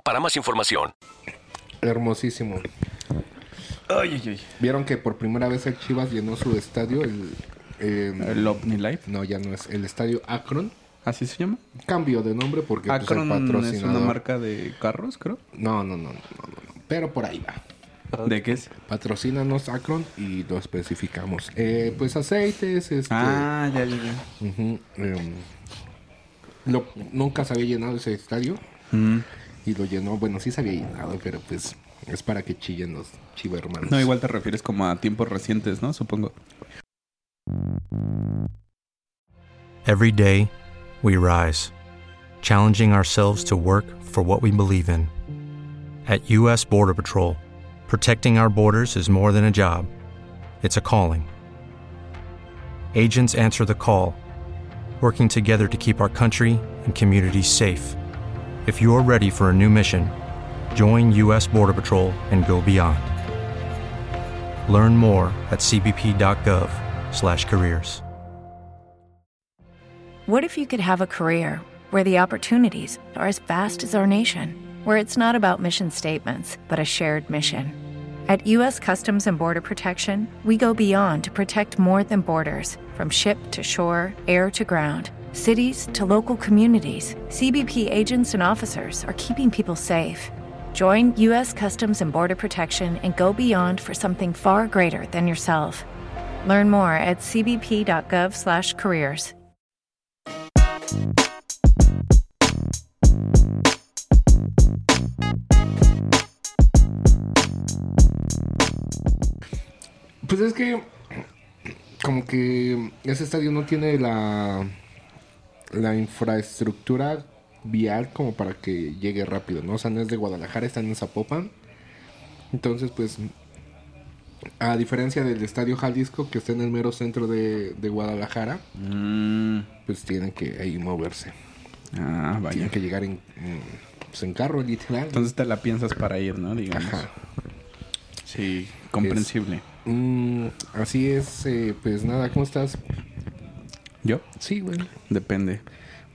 para más información. Hermosísimo. Ay, ay, ay. ¿Vieron que por primera vez el Chivas llenó su estadio? El, eh, ¿El OVNI Life? No, ya no es. El estadio Akron. ¿Así se llama? Cambio de nombre porque pues, el Akron es una marca de carros, creo. No, no, no, no, no, no. Pero por ahí va. ¿De qué es? Patrocínanos Akron y lo especificamos. Eh, pues aceites, este... Ah, ya, ya, ya. em, lo- nunca se había llenado ese estadio Mm. Y lo llenó. Bueno, sí se había llenado, pero pues es para que chillen los chiva hermanos. No, igual te refieres como a tiempos recientes, ¿no? Supongo. Every day, we rise, challenging ourselves to work for what we believe in. At U.S. Border Patrol, protecting our borders is more than a job, it's a calling. Agents answer the call, working together to keep our country and communities safe. If you're ready for a new mission, join U.S. Border Patrol and go beyond. Learn more at cbp.gov/careers. What if you could have a career where the opportunities are as vast as our nation, where it's not about mission statements, but a shared mission? At U.S. Customs and Border Protection, we go beyond to protect more than borders from ship to shore, air to ground, cities to local communities. CBP agents and officers are keeping people safe. Join U.S. Customs and Border Protection and go beyond for something far greater than yourself. Learn more at cbp.gov/careers. Pues es que como que ese estadio no tiene la la infraestructura vial como para que llegue rápido, ¿no? O sea, no es de Guadalajara, está en Zapopan. Entonces, pues a diferencia del estadio Jalisco que está en el mero centro de, de Guadalajara, Mm. pues tienen que ahí moverse. Ah, vaya. Tienen que llegar en, en, pues, en carro, literal. Entonces te la piensas para ir, ¿no? Digamos. Ajá. Sí, comprensible. Mm, así es, eh, pues nada, ¿cómo estás? ¿Yo? Sí, güey. Depende.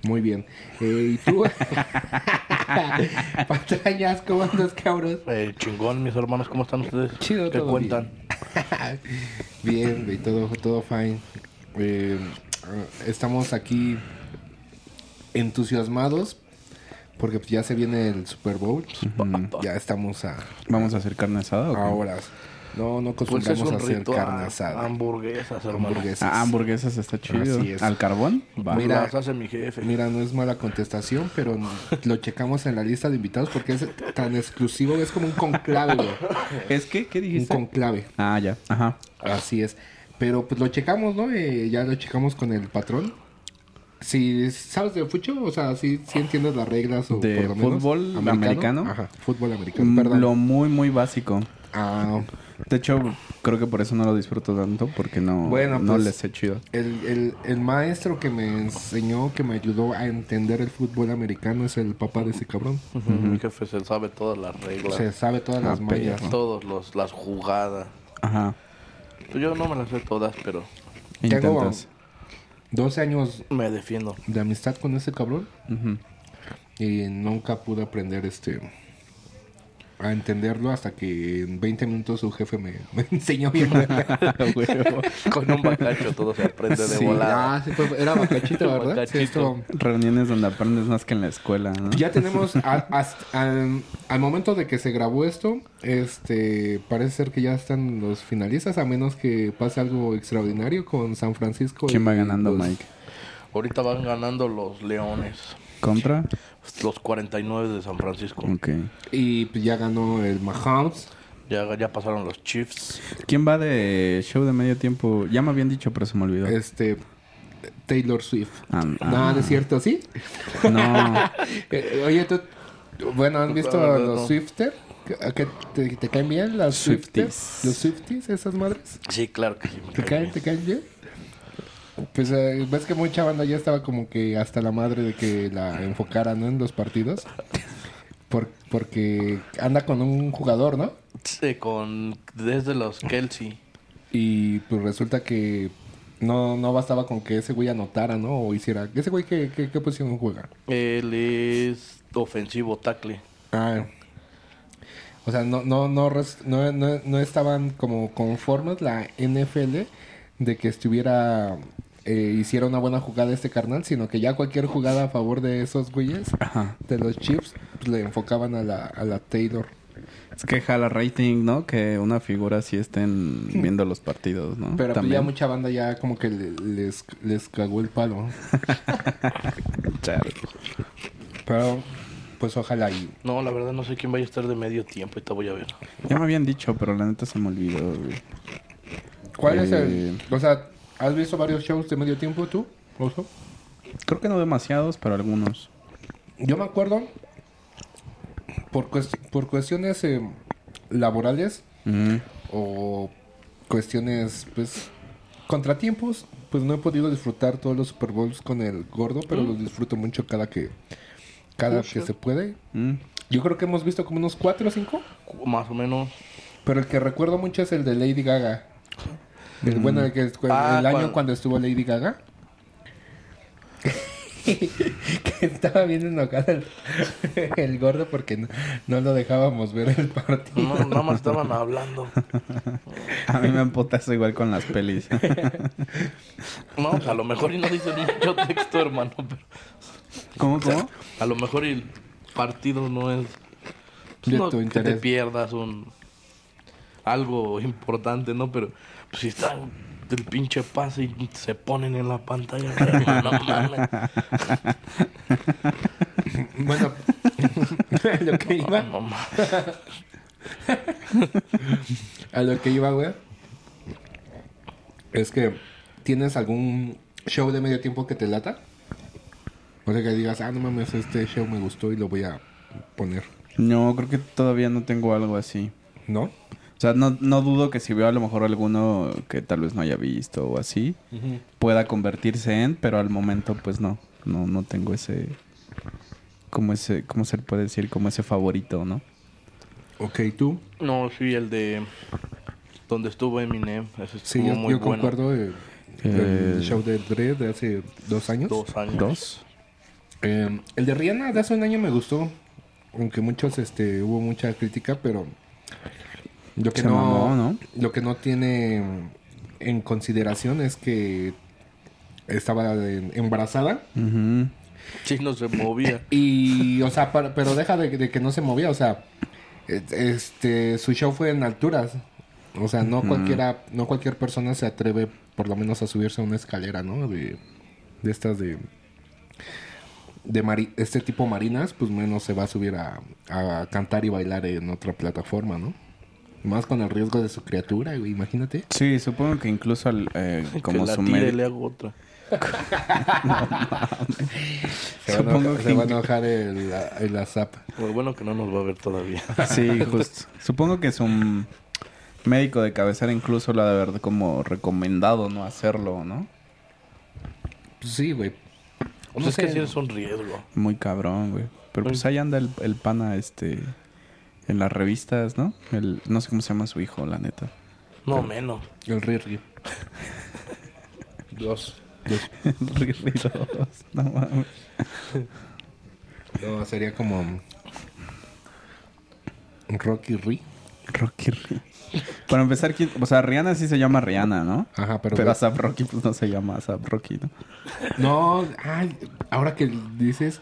Muy bien. Eh, ¿Y tú? Patrañas, ¿cómo andas, cabrón? Eh, chingón, mis hermanos, ¿cómo están ustedes? Chido, ¿Qué todo cuentan? Bien, güey, todo, todo fine. Eh, estamos aquí entusiasmados porque pues, ya se viene el Super Bowl. Ya estamos a, ¿Vamos a hacer carne asada o qué? a horas. No, no Pues es acostumbramos un a hacer carne asada. Hamburguesas, hermano. Hamburguesas. Ah, hamburguesas está chido. Así es. ¿Al carbón? Va. Mira, Las hace mi jefe. Mira, no es mala contestación, pero lo checamos en la lista de invitados porque es tan exclusivo, es como un conclave, güey. ¿Es que? ¿Qué Un dijiste? conclave. Ah, ya. Ajá. Así es. Pero pues lo checamos, ¿no? Eh, ya lo checamos con el patrón. Si sabes de fucho, o sea, si entiendes las reglas o ¿De por lo menos, fútbol americano? Ajá, fútbol americano, Mm, perdón. Lo muy, muy básico. Ah, De hecho, creo que por eso no lo disfruto tanto, porque no, Bueno, no pues- le sé chido. el, el, el maestro que me enseñó, que me ayudó a entender el fútbol americano es el papá de ese cabrón. Mi jefe se sabe todas las reglas. Se sabe todas Ah, las mallas. perro. Todas los, las jugadas. Ajá. Yo no me las sé todas, pero Tengo Intentas. 12 años me defiendo. de amistad con ese cabrón Ujú. y nunca pude aprender este a entenderlo hasta que en 20 minutos su jefe me, me enseñó bien. Con un bacacho todo se aprende de Sí, volada. ah, sí, fue- era bacachito, ¿verdad? Sí, Bacachito. esto- Reuniones donde aprendes más que en la escuela, ¿no? Ya tenemos, a- hasta- al, al momento de que se grabó esto, este, parece ser que ya están los finalistas, a menos que pase algo extraordinario con San Francisco. ¿Quién y va ganando, los- Mike? Ahorita van ganando los Leones. ¿Contra? Los 49 de San Francisco. Ok. Y pues ya ganó el Mahomes. Ya, ya pasaron los Chiefs. ¿Quién va de show de medio tiempo? Ya me habían dicho, pero se me olvidó. Este, Taylor Swift. Ah, No, ah. no es cierto, ¿sí? No. Eh, oye, tú, bueno, ¿han visto No, a no, los. Swifter? ¿A qué te, te caen bien las Swifties? Swifties. ¿Los Swifties, esas madres? Sí, claro que sí. me ¿Te cae caen, bien. te caen bien? Pues eh, ves que mucha banda ya estaba como que hasta la madre de que la enfocaran ¿no? en los partidos. Por- porque anda con un jugador, ¿no? Sí, con... Desde los Kelsey. Y pues resulta que no, no bastaba con que ese güey anotara, ¿no? O hiciera... ¿Ese güey qué, qué, qué posición juega? Él es ofensivo tackle. Ah. O sea, no, no, no, no, no estaban como conformes la NFL de que estuviera, eh, hiciera una buena jugada este carnal, sino que ya cualquier jugada a favor de esos güeyes, Ajá. de los Chiefs, pues, le enfocaban a la, a la Taylor. Es que jala rating, ¿no? Que una figura así estén viendo los partidos, ¿no? Pero pues, También. ya mucha banda ya como que le- les, les cagó el palo. Pero, pues ojalá y... No, la verdad no sé quién vaya a estar de medio tiempo. Ahorita voy a ver. Ya me habían dicho, pero la neta se me olvidó, güey. ¿Cuál es Eh. el...? O sea, ¿has visto varios shows de medio tiempo tú, Oso? Creo que no demasiados, pero algunos. Yo me acuerdo, por, cuest- por cuestiones eh, laborales o cuestiones, pues, contratiempos, pues no he podido disfrutar todos los Super Bowls con el gordo, pero los disfruto mucho cada que cada que se puede. Mm. Yo creo que hemos visto como unos cuatro o cinco, Más o menos. pero el que recuerdo mucho es el de Lady Gaga. El, bueno, el, que, el Ah, año cuando- cuando estuvo Lady Gaga. que estaba bien enojado el, el gordo porque no, no lo dejábamos ver el partido. No, nada más estaban hablando. A mí me empotas igual con las pelis. No, a lo mejor y no dicen mucho texto, hermano. Pero ¿Cómo, cómo? a lo mejor el partido no es... De no tu que te pierdas un... Algo importante, ¿no? Pero pues si están del pinche pase y se ponen en la pantalla. no mames. Bueno, a lo que iba, a lo que iba, güey, es que tienes algún show de medio tiempo que te lata. O sea, que digas, ah, no mames, este show me gustó y lo voy a poner. No, creo que todavía no tengo algo así. ¿No? O sea, no, no dudo que si veo a lo mejor alguno que tal vez no haya visto o así, pueda convertirse en, pero al momento pues no. No, no tengo ese... Como ese, ¿cómo se le puede decir? Como ese favorito, ¿no? Ok, tú. No, sí, el de... Donde estuvo Eminem. Ese Sí, estuvo yo, muy yo bueno. concuerdo. eh, Eh, el show de Dre de hace dos años. Dos años. Dos. Eh, el de Rihanna de hace un año me gustó. Aunque muchos, este, hubo mucha crítica, pero lo que Se no, mamó, ¿no? lo que no tiene en consideración es que estaba embarazada. Sí, no se movía. y, o sea, para- pero deja de, de que no se movía, o sea, eh, este, su show fue en alturas, o sea, no cualquiera, no cualquier persona se atreve, por lo menos, a subirse a una escalera, ¿no? De, de estas de de mari- este tipo marinas, pues menos se va a subir a, a cantar y bailar en otra plataforma, ¿no? Más con el riesgo de su criatura, güey, imagínate. Sí, supongo que incluso al, eh, como que su tire le hago otra. Se, van a, Supongo se que va a enojar el, el ASAP. Bueno que no nos va a ver todavía. Sí, justo. Supongo que su m- médico de cabecera incluso lo ha de haber como recomendado no hacerlo, ¿no? Pues sí, güey. Pues es que sí es un riesgo. Muy cabrón, güey. Pero pues ahí anda el, el pana, este... En las revistas, ¿no? El, no sé cómo se llama su hijo, la neta. No menos. El Riri. Dos. Riri dos, no mames. No, sería como. Rocky Ri. Rocky Ri- Para empezar, ¿quién- o sea, Rihanna sí se llama Rihanna, ¿no? Ajá, pero... Pero ASAP Rocky pues no se llama ASAP Rocky, ¿no? No, ay, ahora que dices...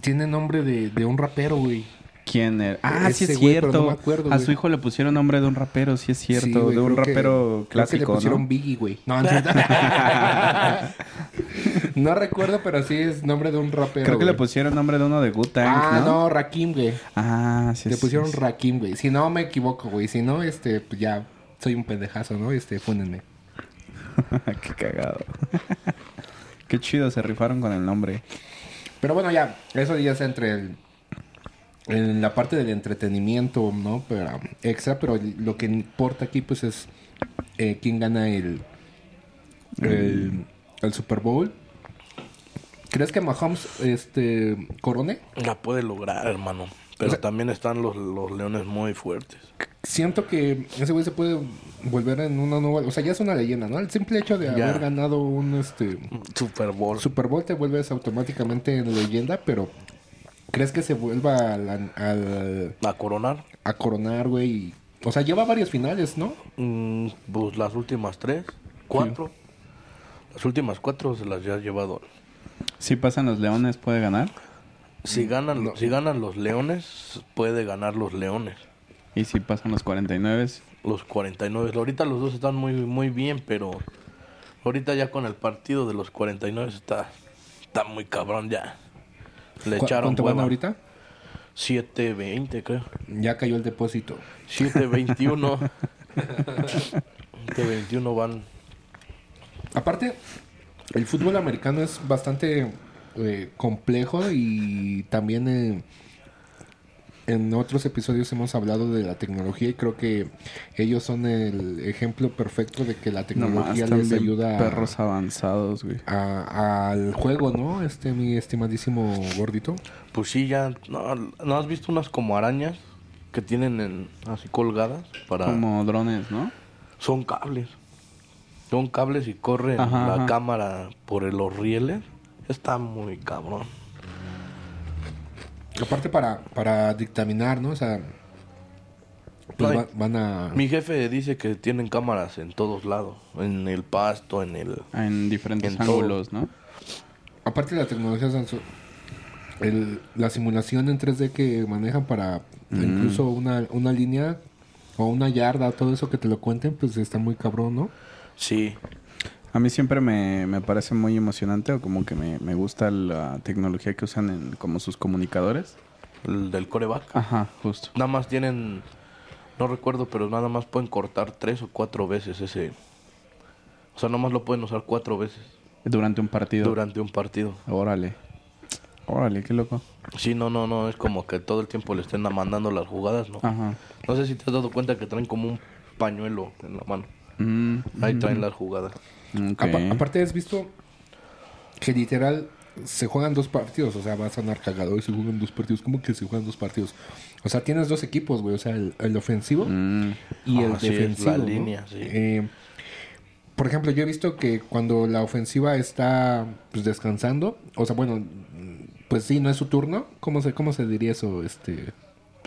Tiene nombre de, de un rapero, güey. ¿Quién era? Ah, sí es güey, cierto. no me acuerdo, a su hijo le pusieron nombre de un rapero, sí es cierto. Sí, güey, de un que- rapero creo que clásico, le pusieron ¿no? Biggie, güey. No, no, no recuerdo, pero sí es nombre de un rapero. Creo que le pusieron nombre de uno de Good Tank, Ah, ¿no? no, Rakim, güey. Ah, sí. Le sí, pusieron sí. Rakim, güey. Si no me equivoco, güey. Si no, este, pues ya soy un pendejazo, ¿no? Este, fúnenme. Qué cagado. Qué chido, se rifaron con el nombre. Pero bueno, ya, eso ya es entre el. En la parte del entretenimiento, ¿no? Pero, extra, pero lo que importa aquí, pues es eh, quién gana el, el, el Super Bowl. ¿Crees que Mahomes este, corone? La puede lograr, hermano. Pero O sea- también están los, los leones muy fuertes. Siento que ese güey se puede volver en una nueva. O sea, ya es una leyenda, ¿no? El simple hecho de Ya. haber ganado un este, Super Bowl. Super Bowl te vuelves automáticamente en leyenda, pero ¿crees que se vuelva al, al- A coronar. a coronar, güey? y- O sea, lleva varias finales, ¿no? Mm, pues las últimas tres, cuatro. Las últimas cuatro se las ya ha llevado. Si pasan los leones, ¿puede ganar? Si ganan, si ganan los leones, puede ganar los leones. Y si pasan los 49, Los 49. Ahorita los dos están muy, muy bien, pero ahorita ya con el partido de los 49 está, está muy cabrón ya. Le ¿Cu- echaron ¿Cuánto van ahorita? 7.20 creo. Ya cayó el depósito. 7.21. 7.21 van. Aparte, el fútbol americano es bastante eh, complejo y también eh, en otros episodios hemos hablado de la tecnología y creo que ellos son el ejemplo perfecto de que la tecnología les ayuda a- perros avanzados, güey. a- al juego, ¿no? Este, mi estimadísimo gordito. Pues sí, ya. ¿No, ¿no has visto unas como arañas que tienen en- así colgadas? para Como drones, ¿no? Son cables. Son cables y corren Ajá, la ajá. cámara por el- los rieles. Está muy cabrón. Aparte para, para dictaminar, ¿no? O sea, pues va- van a... Mi jefe dice que tienen cámaras en todos lados. En el pasto, en el... En diferentes En todo. ángulos, ¿no? Aparte de la tecnología, Sanso, el- la simulación en 3D que manejan para incluso una, una línea o una yarda, todo eso que te lo cuenten, pues está muy cabrón, ¿no? Sí. A mí siempre me, me parece muy emocionante o como que me, me gusta la tecnología que usan en como sus comunicadores. El del coreback. Ajá, justo. Nada más tienen... No recuerdo, pero nada más pueden cortar tres o cuatro veces ese... O sea, nada más lo pueden usar cuatro veces Durante un partido. durante un partido. Órale. Órale, qué loco. Sí, no, no, no. Es como que todo el tiempo le estén mandando las jugadas, ¿no? Ajá. No sé si te has dado cuenta que traen como un pañuelo en la mano. Mm, Ahí traen las jugadas. Aparte has visto que literal se juegan dos partidos, o sea, va a sonar cagado y se juegan dos partidos, ¿cómo que se juegan dos partidos? O sea, tienes dos equipos, güey, o sea, el, el ofensivo Mm, y el Así es, defensivo. la ¿no? línea, sí. Eh, por ejemplo, yo he visto que cuando la ofensiva está pues, descansando, o sea, bueno, pues sí, no es su turno. ¿Cómo se, cómo se diría eso? Este,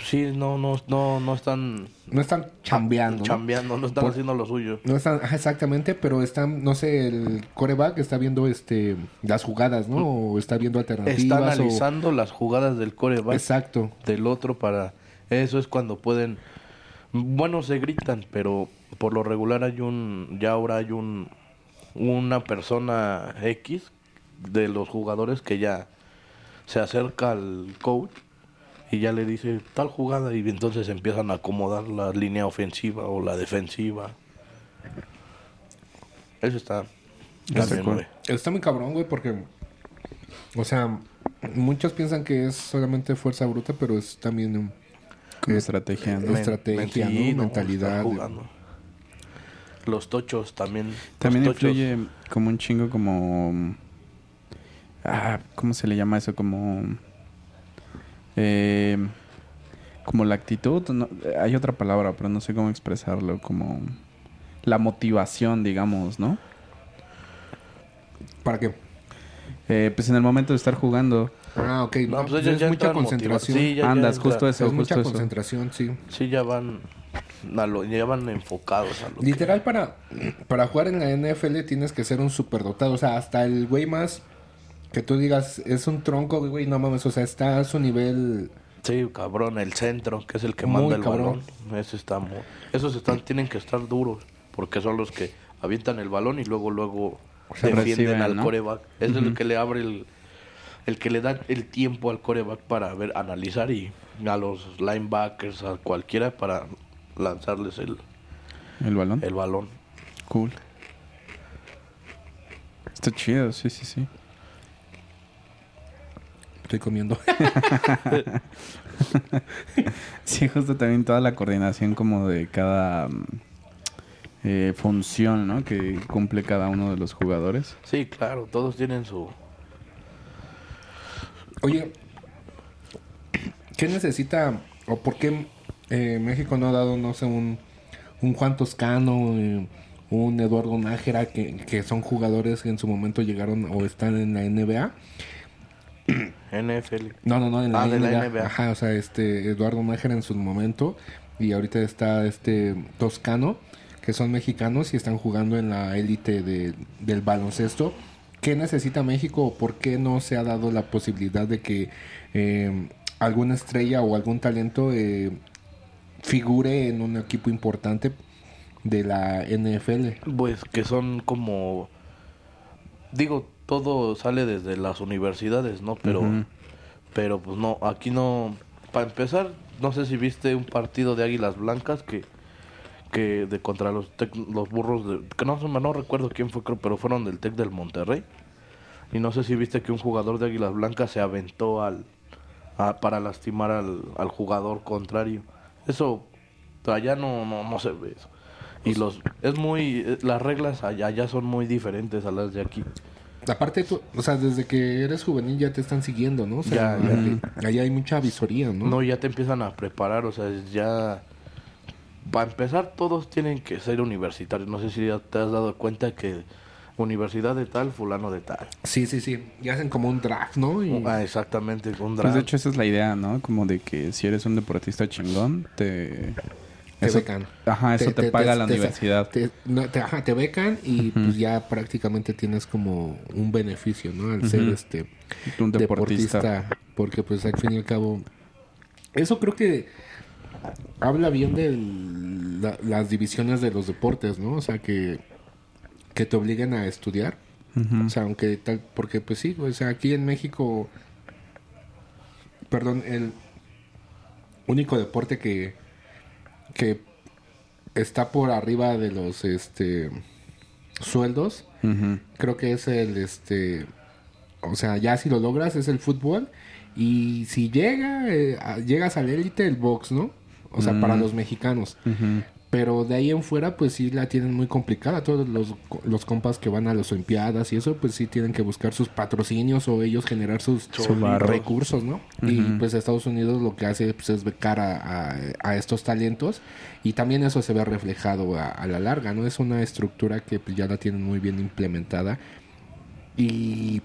Sí, no, no, no, no están no están chambeando. chambeando, no están Por- haciendo lo suyo. No están, exactamente, pero están, no sé, el coreback está viendo este las jugadas, ¿no? O está viendo alternativas. Está o- analizando las jugadas del coreback Exacto. del otro para... Eso es cuando pueden... Bueno, se gritan, pero por lo regular hay un... Ya ahora hay un... Una persona X de los jugadores que ya se acerca al coach y ya le dice tal jugada y entonces empiezan a acomodar la línea ofensiva o la defensiva. Eso está... Está cool. Está muy cabrón, güey, porque, o sea, muchos piensan que es solamente fuerza bruta, pero es también un- como estrategia. ¿no? Men- estrategia, sí, ¿no? Mentalidad. Los tochos también. También tochos. influye como un chingo como... Ah, ¿cómo se le llama eso? Como... eh, como la actitud. no- hay otra palabra, pero no sé cómo expresarlo. Como... La motivación, digamos, ¿no? ¿Para qué? Eh, pues en el momento de estar jugando, Ah, ok. No, pues es ya mucha concentración. motivados. Sí, ya- ya Andas justo eso, es mucha justo eso. concentración, sí. Sí, ya van, a lo- ya van enfocados a lo que- Literal, para, para jugar en la NFL tienes que ser un superdotado. O sea, hasta el güey más que tú digas es un tronco, güey, no mames. O sea, está a su nivel. Sí, cabrón, el centro, que es el que Muy manda el cabrón. balón. Ese está Esos están, tienen que estar duros, porque son los que avientan el balón y luego, luego Se defienden reciben, al ¿no? coreback. Es el que le abre el, el que le da el tiempo al coreback para ver, analizar y a los linebackers, a cualquiera para lanzarles el, ¿El balón? el balón. Cool. Está chido, sí, sí, sí. Estoy comiendo. Sí, justo también toda la coordinación como de cada mm, eh, función, ¿no? Que cumple cada uno de los jugadores. Sí, claro, todos tienen su... Oye, ¿qué necesita o por qué eh, México no ha dado, no sé, un, un Juan Toscano, eh, un Eduardo Nájera, que, que son jugadores que en su momento llegaron o están en la NBA? NFL. No, no, no, en la, Ah, de NBA. la NBA. Ajá, o sea, este Eduardo Nájera en su momento y ahorita está este Toscano, que son mexicanos y están jugando en la élite de- del baloncesto. ¿Qué necesita México o por qué no se ha dado la posibilidad de que eh, alguna estrella o algún talento eh, figure en un equipo importante de la NFL? Pues que son como... Digo, todo sale desde las universidades, ¿no? Pero, pero pues no, aquí no... Para empezar, no sé si viste un partido de Águilas Blancas que que de contra los Tec- los burros de, que no no recuerdo quién fue creo pero fueron del Tec del Monterrey. Y no sé si viste que un jugador de Águilas Blancas se aventó al a- para lastimar al, al jugador contrario. Eso allá no no no se ve eso. Y los es muy eh, las reglas allá, allá son muy diferentes a las de aquí Aparte, tú, o sea, desde que eres juvenil ya te están siguiendo, ¿no? O sea, Ya, ya. allá hay mucha visoría, ¿no? No, ya te empiezan a preparar, o sea, ya... Para empezar, todos tienen que ser universitarios. No sé si ya te has dado cuenta que universidad de tal, fulano de tal. Sí, sí, sí. Y hacen como un draft, ¿no? Y... Ah, exactamente, un Pues draft. de hecho esa es la idea, ¿no? Como de que si eres un deportista chingón, te... Te eso- becan. Ajá, eso te, paga la universidad. Te, no, te- ajá, te becan y pues ya prácticamente tienes como un beneficio, ¿no? Al ser este un deportista. deportista. Porque pues al fin y al cabo... Eso creo que habla bien de la- las divisiones de los deportes, ¿no? O sea, que, que te obliguen a estudiar. O sea, aunque tal... Porque pues sí, o sea, aquí en México... Perdón, el único deporte que que está por arriba de los este sueldos creo que es el este o sea ya si lo logras es el fútbol y si llega eh, a- llegas al élite el box no o sea para los mexicanos. Ujú. Pero de ahí en fuera pues sí la tienen muy complicada. Todos los, los compas que van a las olimpiadas y eso pues sí tienen que buscar sus patrocinios o ellos generar sus, recursos no y pues Estados Unidos lo que hace pues, es becar a, a- a estos talentos y también eso se ve reflejado a, a la larga no es una estructura que pues, ya la tienen muy bien implementada y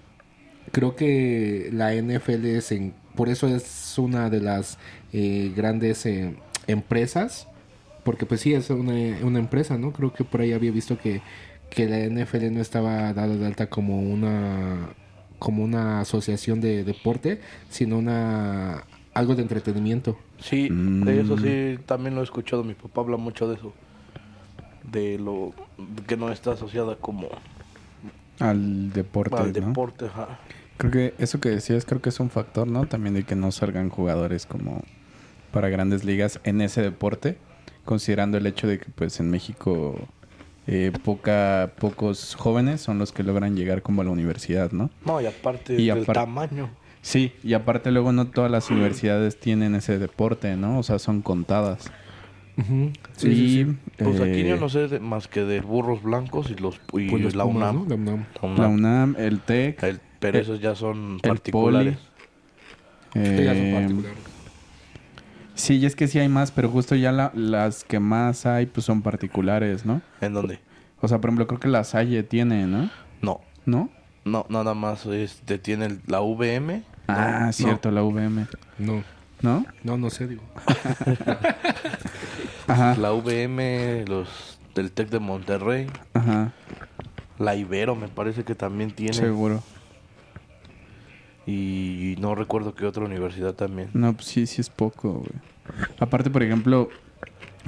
creo que la NFL es en- por eso es una de las eh, grandes eh, empresas porque pues sí es una, una empresa no creo que por ahí había visto que, que la NFL no estaba dada de alta como una como una asociación de deporte sino una algo de entretenimiento Sí, de eso sí, también lo he escuchado. Mi papá habla mucho de eso. De lo que no está asociada como Al deporte, al ¿no? deporte. ajá. Creo que eso que decías creo que es un factor, ¿no? También de que no salgan jugadores como para grandes ligas en ese deporte, considerando el hecho de que pues en México eh, poca, pocos jóvenes son los que logran llegar como a la universidad, ¿no? No, y aparte Y del apar- tamaño. Sí, y aparte luego no todas las universidades tienen ese deporte, ¿no? O sea, son contadas. Sí, sí, sí. Pues aquí eh, yo no sé de- más que de burros blancos y los y Pues los la UNAM. ¿no? La UNAM. La el TEC, El- pero el- esos ya son el particulares. Poli, ya son eh, particulares. Sí, y es que sí hay más, pero justo ya la- las que más hay pues son particulares, ¿no? ¿En dónde? O sea, por ejemplo, creo que la Salle tiene, ¿no? No. ¿No? No, nada más este tiene la VM Ah, cierto, la VM. No, ¿No? no, no sé, digo. Ajá. La VM, los del TEC de Monterrey, Ajá. la Ibero me parece que también tiene. Seguro. Y no recuerdo qué otra universidad también. No, pues sí, sí es poco, güey. Aparte, por ejemplo,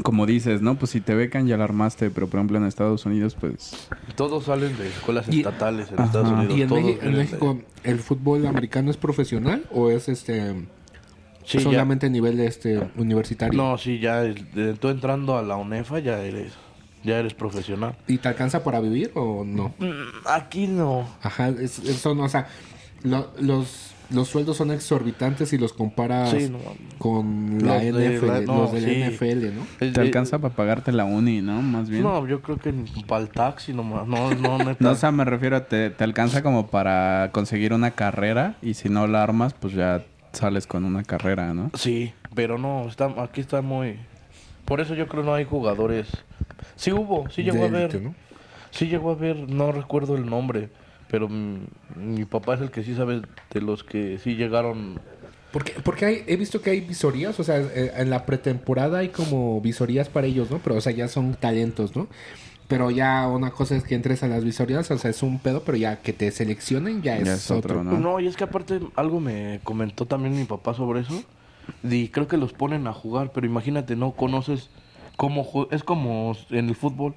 como dices, ¿no? Pues si te becan ya la armaste, pero por ejemplo en Estados Unidos, pues... Todos salen de escuelas Y- estatales en Ajá. Estados Unidos. ¿Y en, todos Meji- en vienen de- México el fútbol americano es profesional o es este Sí, ya- solamente a nivel este universitario? No, sí, ya tú entrando a la UNEFA ya eres ya eres profesional. ¿Y te alcanza para vivir o no? Mm, Aquí no. Ajá, es, es- son, o sea, lo- los, los sueldos son exorbitantes si los comparas Sí, no. con la Los de NFL, la- no, los de la sí. NFL, ¿no? Te alcanza para pagarte la uni, ¿no? Más bien. No, yo creo que para el taxi nomás. No, no, neta. No, o sea, me refiero a te, te alcanza como para conseguir una carrera y si no la armas, pues ya sales con una carrera, ¿no? Sí, pero no, está, aquí está muy... Por eso yo creo no hay jugadores... Sí hubo, sí llegó De a ver. ¿no? Sí llegó a ver, no recuerdo el nombre, pero mm, mi papá es el que sí sabe de los que sí llegaron... Porque, porque hay, he visto que hay visorías, o sea, eh, en la pretemporada hay como visorías para ellos, ¿no? Pero, o sea, ya son talentos, ¿no? Pero ya una cosa es que entres a las visorías, o sea, es un pedo, pero ya que te seleccionen ya, Ya es, es otro, otro. ¿no? No, y es que aparte algo me comentó también mi papá sobre eso. Y creo que los ponen a jugar, pero imagínate, no conoces cómo Es como en el fútbol,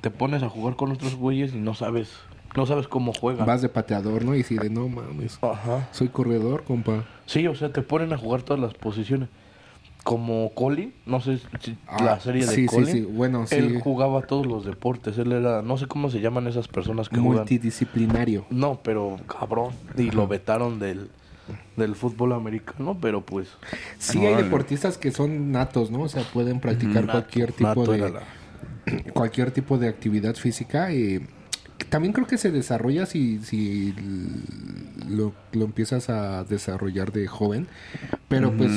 te pones a jugar con otros güeyes y no sabes, no sabes cómo juegan. Vas de pateador, ¿no? Y si de no mames, Ajá. soy corredor, compa. Sí, o sea, te ponen a jugar todas las posiciones. Como Colin, no sé si Ah, la serie de sí, sí, Colin. sí, bueno, sí. Él jugaba todos los deportes. Él era, no sé cómo se llaman esas personas que juegan. Multidisciplinario. No, pero cabrón. Y lo vetaron del, del fútbol americano, pero pues. Sí, hay deportistas que son natos, ¿no? O sea, pueden practicar cualquier tipo de la- cualquier tipo de actividad física. Y también creo que se desarrolla si, si lo, lo empiezas a desarrollar de joven. Pero pues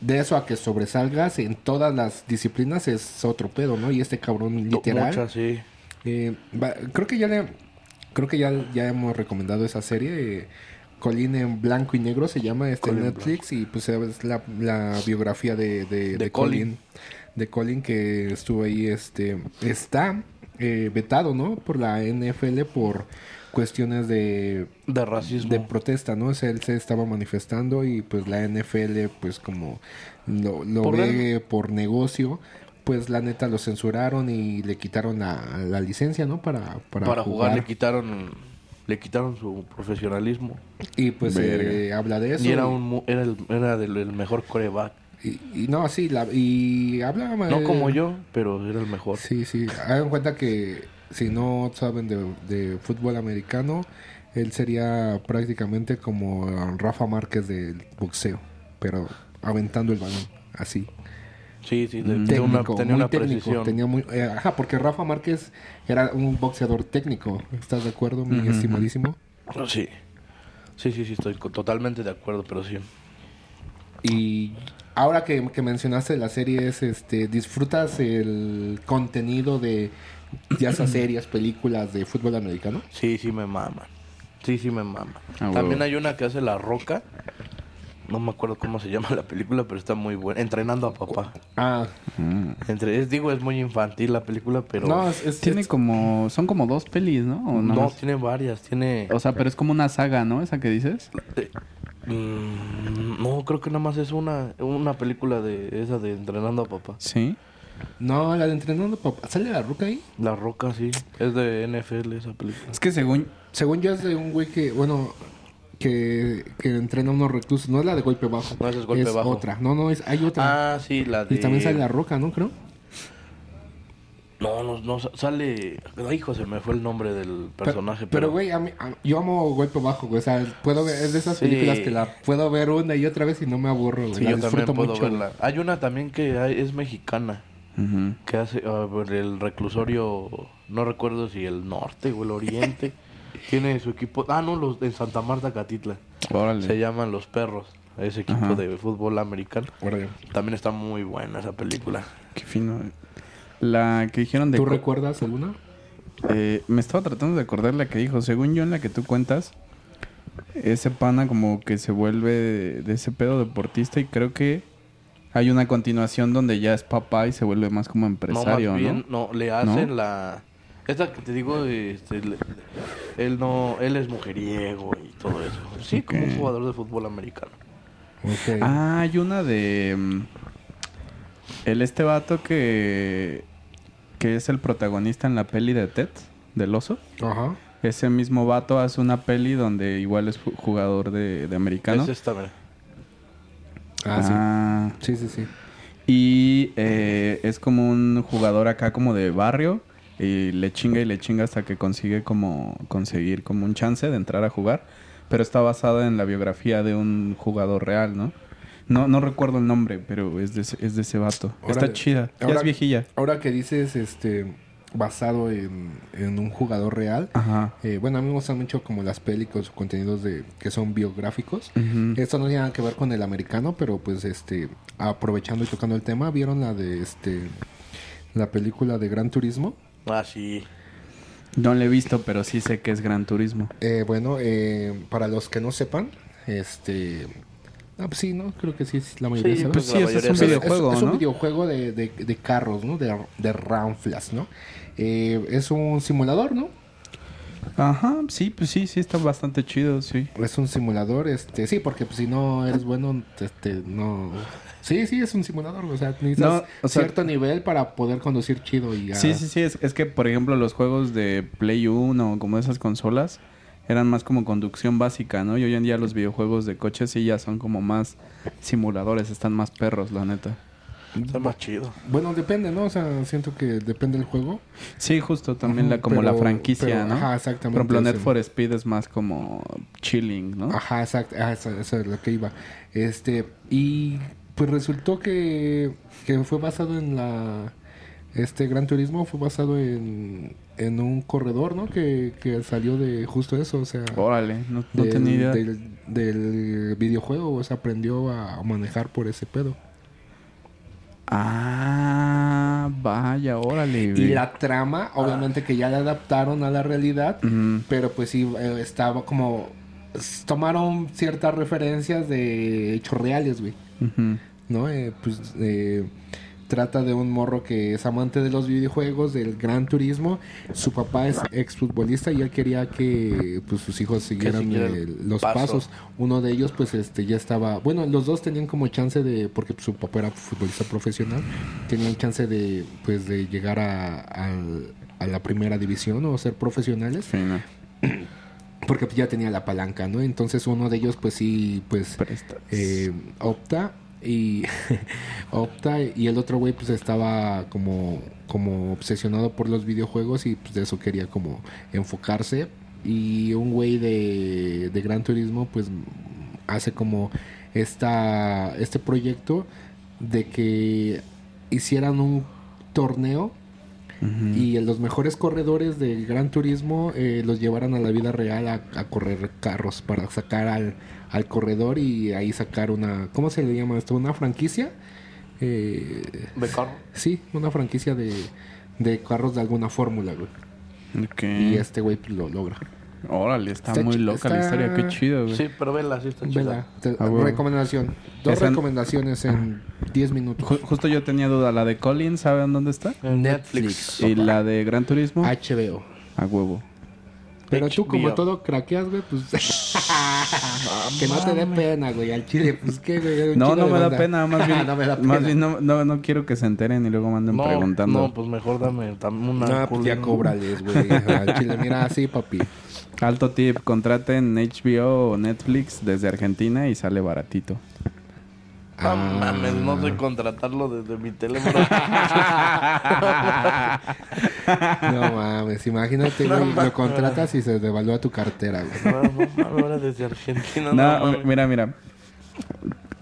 de eso a que sobresalgas en todas las disciplinas es otro pedo, ¿no? Y este cabrón literal. Muchas, sí. Eh, va- creo que ya le, creo que ya, ya hemos recomendado esa serie. eh, Colin en blanco y negro se llama este en Colin Netflix y pues es la, la biografía de, de, de Colin. Colin. De Colin que estuvo ahí, este, está eh, vetado, ¿no? Por la NFL por cuestiones de, De racismo. de protesta, ¿no? O sea, él se estaba manifestando y pues la NFL pues como lo, lo Por ve por negocio, pues la neta lo censuraron y le quitaron la, la licencia, ¿no? Para, para, para jugar, jugar. le quitaron le quitaron su profesionalismo. Y pues eh, habla de eso. y era un mu- era el, era del el mejor coreback. Y, y no, sí, la, y habla... No como yo, pero era el mejor. Sí, sí. Hagan cuenta que si no saben de, de fútbol americano, él sería prácticamente como Rafa Márquez del boxeo, pero aventando el balón, así. Sí, sí, de- Técnico, tenía una, tenía muy una técnico. precisión. Tenía muy, eh, ajá, porque Rafa Márquez era un boxeador técnico. ¿Estás de acuerdo, mi estimadísimo? Sí. Sí, sí, sí, estoy totalmente de acuerdo, pero sí. Y ahora que, que mencionaste la serie, es, este, ¿disfrutas el contenido de ya esas series, películas de fútbol americano? Sí, sí me maman. Sí, sí me maman. Ah, También huevo. hay una que hace La Roca. No me acuerdo cómo se llama la película, pero está muy buena. Entrenando a papá. Ah, Entre, es, digo, es muy infantil la película, pero... no, es, es- Tiene es- como... Son como dos pelis, ¿no? ¿O no, tiene varias. Tiene... O sea, pero es como una saga, ¿no? Esa que dices. Mm, no, creo que nada más es una, una película de esa de Entrenando a papá. Sí. No, la de entrenando papá. ¿Sale la roca ahí? La Roca, sí. Es de NFL esa película. Es que según... Según yo es de un güey que, bueno, que, que entrena unos reclusos. No es la de golpe bajo. No, es golpe bajo. otra. No, no, es, hay otra. Ah, sí, la de... y también sale la roca, ¿no? Creo. No, no, no, sa- sale... Ay, hijo, se me fue el nombre del personaje, Pero, güey, a mí- a- yo amo golpe bajo, güey. O sea, puedo ver, es de esas Sí. películas que la puedo ver una y otra vez y no me aburro, güey. Sí, la yo también puedo mucho. verla. Hay una también que hay- es mexicana. Que hace el reclusorio, no recuerdo si el norte o el oriente, tiene su equipo. Ah, no, los de Santa Marta Catitla. Órale. Se llaman Los Perros, ese equipo Ajá. de fútbol americano. Órale. También está muy buena esa película. Qué fino. La que dijeron de... ¿Tú recuerdas alguna? Eh, me estaba tratando de acordar la que dijo. Según yo, en la que tú cuentas, ese pana como que se vuelve de, de ese pedo deportista y creo que hay una continuación donde ya es papá y se vuelve más como No, empresario, más ¿no? bien, no, le hacen la... Esta que te digo, este, le- él no, él es mujeriego y todo eso. Sí, como un jugador de fútbol americano. Ok. Ah, hay una de... El este vato que... Que es el protagonista en la peli de Ted, del oso. Ajá. Ese mismo vato hace una peli donde igual es ju- jugador de, de americano. Es esta, mira. Ah, Ah, sí. Sí, sí, sí. Y eh, es como un jugador acá como de barrio y le chinga y le chinga hasta que consigue como conseguir como un chance de entrar a jugar. Pero está basada en la biografía de un jugador real, ¿no? No, no recuerdo el nombre, pero es de ese, es de ese vato. Está chida. Ya Ahora- es viejilla. Ahora que dices, este, basado en, en un jugador real. Ajá. eh, bueno, a mí me gustan mucho como las películas o contenidos de que son biográficos. Esto no tiene nada que ver con el americano, pero pues este, aprovechando y tocando el tema, ¿vieron la de este, la película de Gran Turismo? Ah, sí. No le he visto, pero sí sé que es Gran Turismo. Eh, bueno, eh, para los que no sepan, este... Ah, pues sí, ¿no? Creo que sí, es la mayoría Sí. Pues sí, es un videojuego, es, es un ¿no? videojuego de, de- de carros, ¿no? De, de ranflas, ¿no? Eh, es un simulador, ¿no? Ajá, sí, pues sí, sí está bastante chido, sí. Es un simulador, este... Sí, porque pues, si no eres bueno, este, no... Sí, sí, es un simulador, o sea, necesitas No, o sea- cierto nivel para poder conducir chido y ya... Sí, sí, sí. Es, es que, por ejemplo, los juegos de Play 1 o como esas consolas eran más como conducción básica, ¿no? Y hoy en día los videojuegos de coches sí ya son como más simuladores, están más perros, la neta. Está más chido. Bueno, depende, ¿no? O sea, siento que depende del juego. Sí, justo también la, como la franquicia, pero, ¿no? ajá, exactamente, Por ejemplo, Need ese. for Speed es más como chilling, ¿no? Ajá, exacto. Ah, eso, eso es lo que iba. Este, y pues resultó que, que fue basado en la... Este Gran Turismo fue basado en, en un corredor, ¿no? Que, que salió de justo eso, o sea... Órale, no, no del, tenía idea. Del, del videojuego, o sea, aprendió a manejar por ese pedo. Ah, vaya, órale. Y güey. la trama, obviamente que ya la adaptaron a la realidad, pero pues sí, eh, estaba como... Tomaron ciertas referencias de hechos reales, güey. Ujú. ¿no? Eh, pues eh, trata de un morro que es amante de los videojuegos, del gran turismo. Su papá es exfutbolista y él quería que pues sus hijos siguieran siguieran eh, el los paso. pasos. Uno de ellos pues este ya estaba, bueno, los dos tenían como chance de porque su papá era futbolista profesional, tenían chance de pues de llegar a, la primera división o ser profesionales Sí, no. porque pues, ya tenía la palanca, ¿no? Entonces uno de ellos pues sí pues eh, opta y opta y el otro güey pues estaba como como obsesionado por los videojuegos y pues de eso quería como enfocarse. Y un güey de, de Gran Turismo pues hace como esta este proyecto de que hicieran un torneo y los mejores corredores del Gran Turismo eh, los llevaran a la vida real a, a correr carros para sacar al, al corredor y ahí sacar una, ¿cómo se le llama esto? ¿Una franquicia? Eh, ¿De carro? sí, una franquicia de, de carros de alguna fórmula, güey. Y este güey pues, lo logra. Órale, está, Está muy loca la historia, qué chido, güey. Sí, pero vela, sí está Vela, chida. te- Ah, recomendación. Dos Esa- recomendaciones en 10 minutos. Ju- justo yo tenía duda, la de Colin, ¿saben dónde está? En Netflix. Y la de Gran Turismo, HBO. a huevo. Pero tú como todo craqueas, güey, pues... que no te dé pena, güey, al chile, pues qué, güey. No, no me da pena, más bien, no me da más pena. bien no, no, no quiero que se enteren y luego me anden No, preguntando. no, pues mejor dame, dame una... No, pues ya cóbrales, güey. Al chile, mira, así, papi. Alto tip, contraten HBO o Netflix desde Argentina y sale baratito. No Ah. mames, no sé contratarlo desde mi teléfono. No mames, imagínate, güey, lo contratas y se devalúa tu cartera, güey. no, no, mames, ahora desde Argentina. No, No, mames. mira, mira.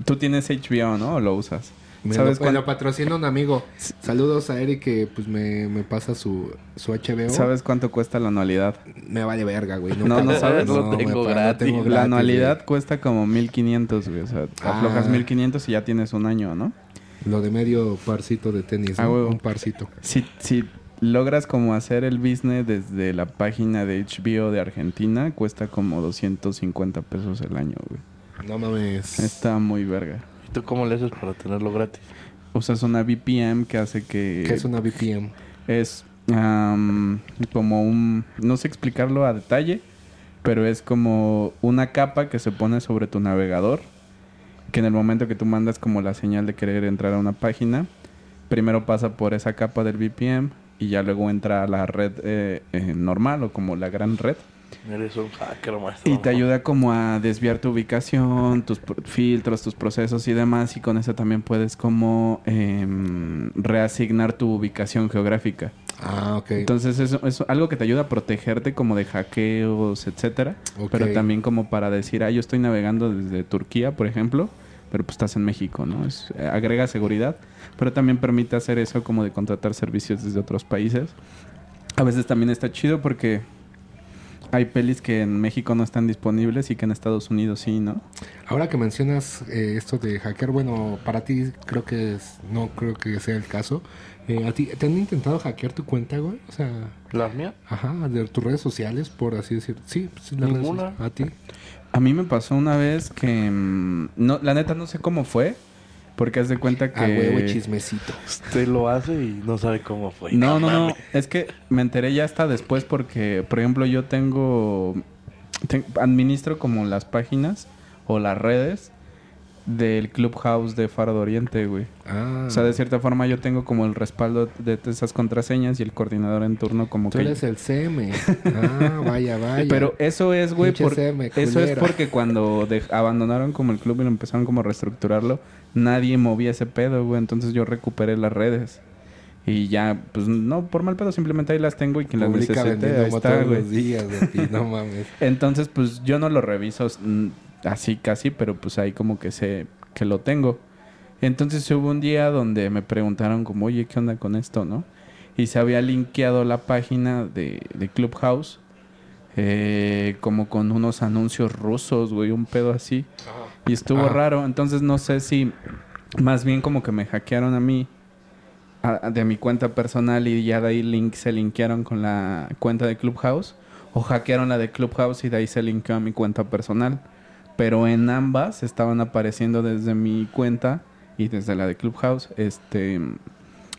Tú tienes HBO, ¿no? ¿O lo usas? Me ¿Sabes lo, me lo patrocina un amigo. Saludos a Eric que pues me, me pasa su, su HBO. ¿Sabes cuánto cuesta la anualidad? Me vale verga, güey. No, no sabes. Lo me tengo gratis. tengo la anualidad güey. cuesta como 1500, güey. O sea, Ah. aflojas 1500 y ya tienes un año, ¿no? Lo de medio parcito de tenis, Ah, ¿no? huevo. Un parcito. Si, si logras como hacer el business desde la página de HBO de Argentina, cuesta como 250 pesos el año, güey. No mames. Está muy verga. ¿Y tú cómo le haces para tenerlo gratis? Usas una VPN que hace que... ¿Qué es una VPN? Es am, como un... No sé explicarlo a detalle, pero es como una capa que se pone sobre tu navegador, que en el momento que tú mandas como la señal de querer entrar a una página, primero pasa por esa capa del VPN y ya luego entra a la red eh, eh, normal o como la gran red. Eres un hacker, maestro. Y te ayuda como a desviar tu ubicación, tus filtros, tus procesos y demás. Y con eso también puedes como em, reasignar tu ubicación geográfica. Ah, ok. Entonces eso es algo que te ayuda a protegerte como de hackeos, etcétera. Ok. Pero también como para decir, ah, yo estoy navegando desde Turquía, por ejemplo, pero pues estás en México, ¿no? Es- eh, agrega seguridad, pero también permite hacer eso como de contratar servicios desde otros países. A veces también está chido porque hay pelis que en México no están disponibles y que en Estados Unidos sí, ¿no? Ahora que mencionas eh, esto de hackear, bueno, para ti creo que es, no creo que sea el caso. Eh, ¿A ti te han intentado hackear tu cuenta, güey? O sea, ¿Las mías? ajá, de tus redes sociales, por así decir. Sí, las Ninguna. sociales. A ti. A mí me pasó una vez que... mm, no, la neta no sé cómo fue, porque haz de cuenta que... Ah, huevo, chismecito. Usted lo hace y no sabe cómo fue. No, no, no. Es que me enteré ya hasta después porque, por ejemplo, yo tengo... te- administro como las páginas o las redes del Clubhouse de Faro de Oriente, güey. Ah, O sea, de cierta forma yo tengo como el respaldo de esas contraseñas y el coordinador en turno como tú que... eres el CM. Ah, vaya, vaya. Pero eso es, güey, por- CM, eso es porque cuando de- abandonaron como el club y lo empezaron como a reestructurarlo, nadie movía ese pedo, güey. Entonces yo recuperé las redes. Y ya, pues no por mal pedo, simplemente ahí las tengo y quien las Publica necesite, ahí está, güey. los días, güey. No mames. Entonces, pues yo no lo reviso así casi, pero pues ahí como que sé que lo tengo. Entonces hubo un día donde me preguntaron como, oye, ¿qué onda con esto, no? Y se había linkeado la página de, de Clubhouse eh, como con unos anuncios rusos, güey, un pedo así. Y estuvo raro. Entonces no sé si más bien como que me hackearon a mí a- de mi cuenta personal y ya de ahí link, se linkearon con la cuenta de Clubhouse o hackearon la de Clubhouse y de ahí se linkeó a mi cuenta personal. Pero en ambas estaban apareciendo desde mi cuenta y desde la de Clubhouse este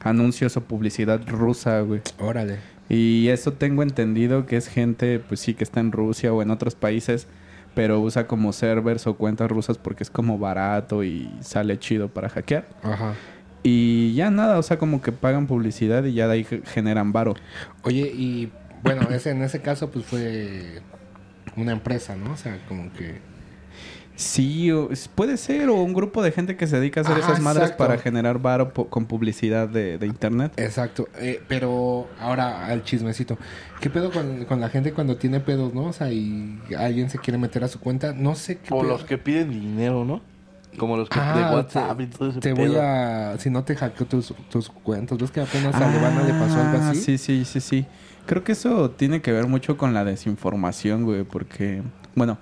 anuncios o publicidad rusa, güey. Órale. Y eso tengo entendido que es gente, pues sí, que está en Rusia o en otros países, pero usa como servers o cuentas rusas porque es como barato y sale chido para hackear. Ajá. Y ya nada, o sea, como que pagan publicidad y ya de ahí ge- generan varo. Oye, y bueno, ese, en ese caso, pues fue una empresa, ¿no? O sea, como que. Sí, puede ser, o un grupo de gente que se dedica a hacer Ajá, esas madres exacto. para generar varo po- con publicidad de, de internet. Exacto. Eh, pero ahora al chismecito. ¿Qué pedo con, con la gente cuando tiene pedos, no? O sea, y alguien se quiere meter a su cuenta. No sé qué. O pedo. los que piden dinero, ¿no? Como los que Ah, de WhatsApp y todo ese Te pedo. voy a. Si no te hackeo tus, tus cuentas. ¿Ves que apenas a Levana le pasó algo Ah, así? Sí, sí, sí, sí. Creo que eso tiene que ver mucho con la desinformación, güey, porque, bueno,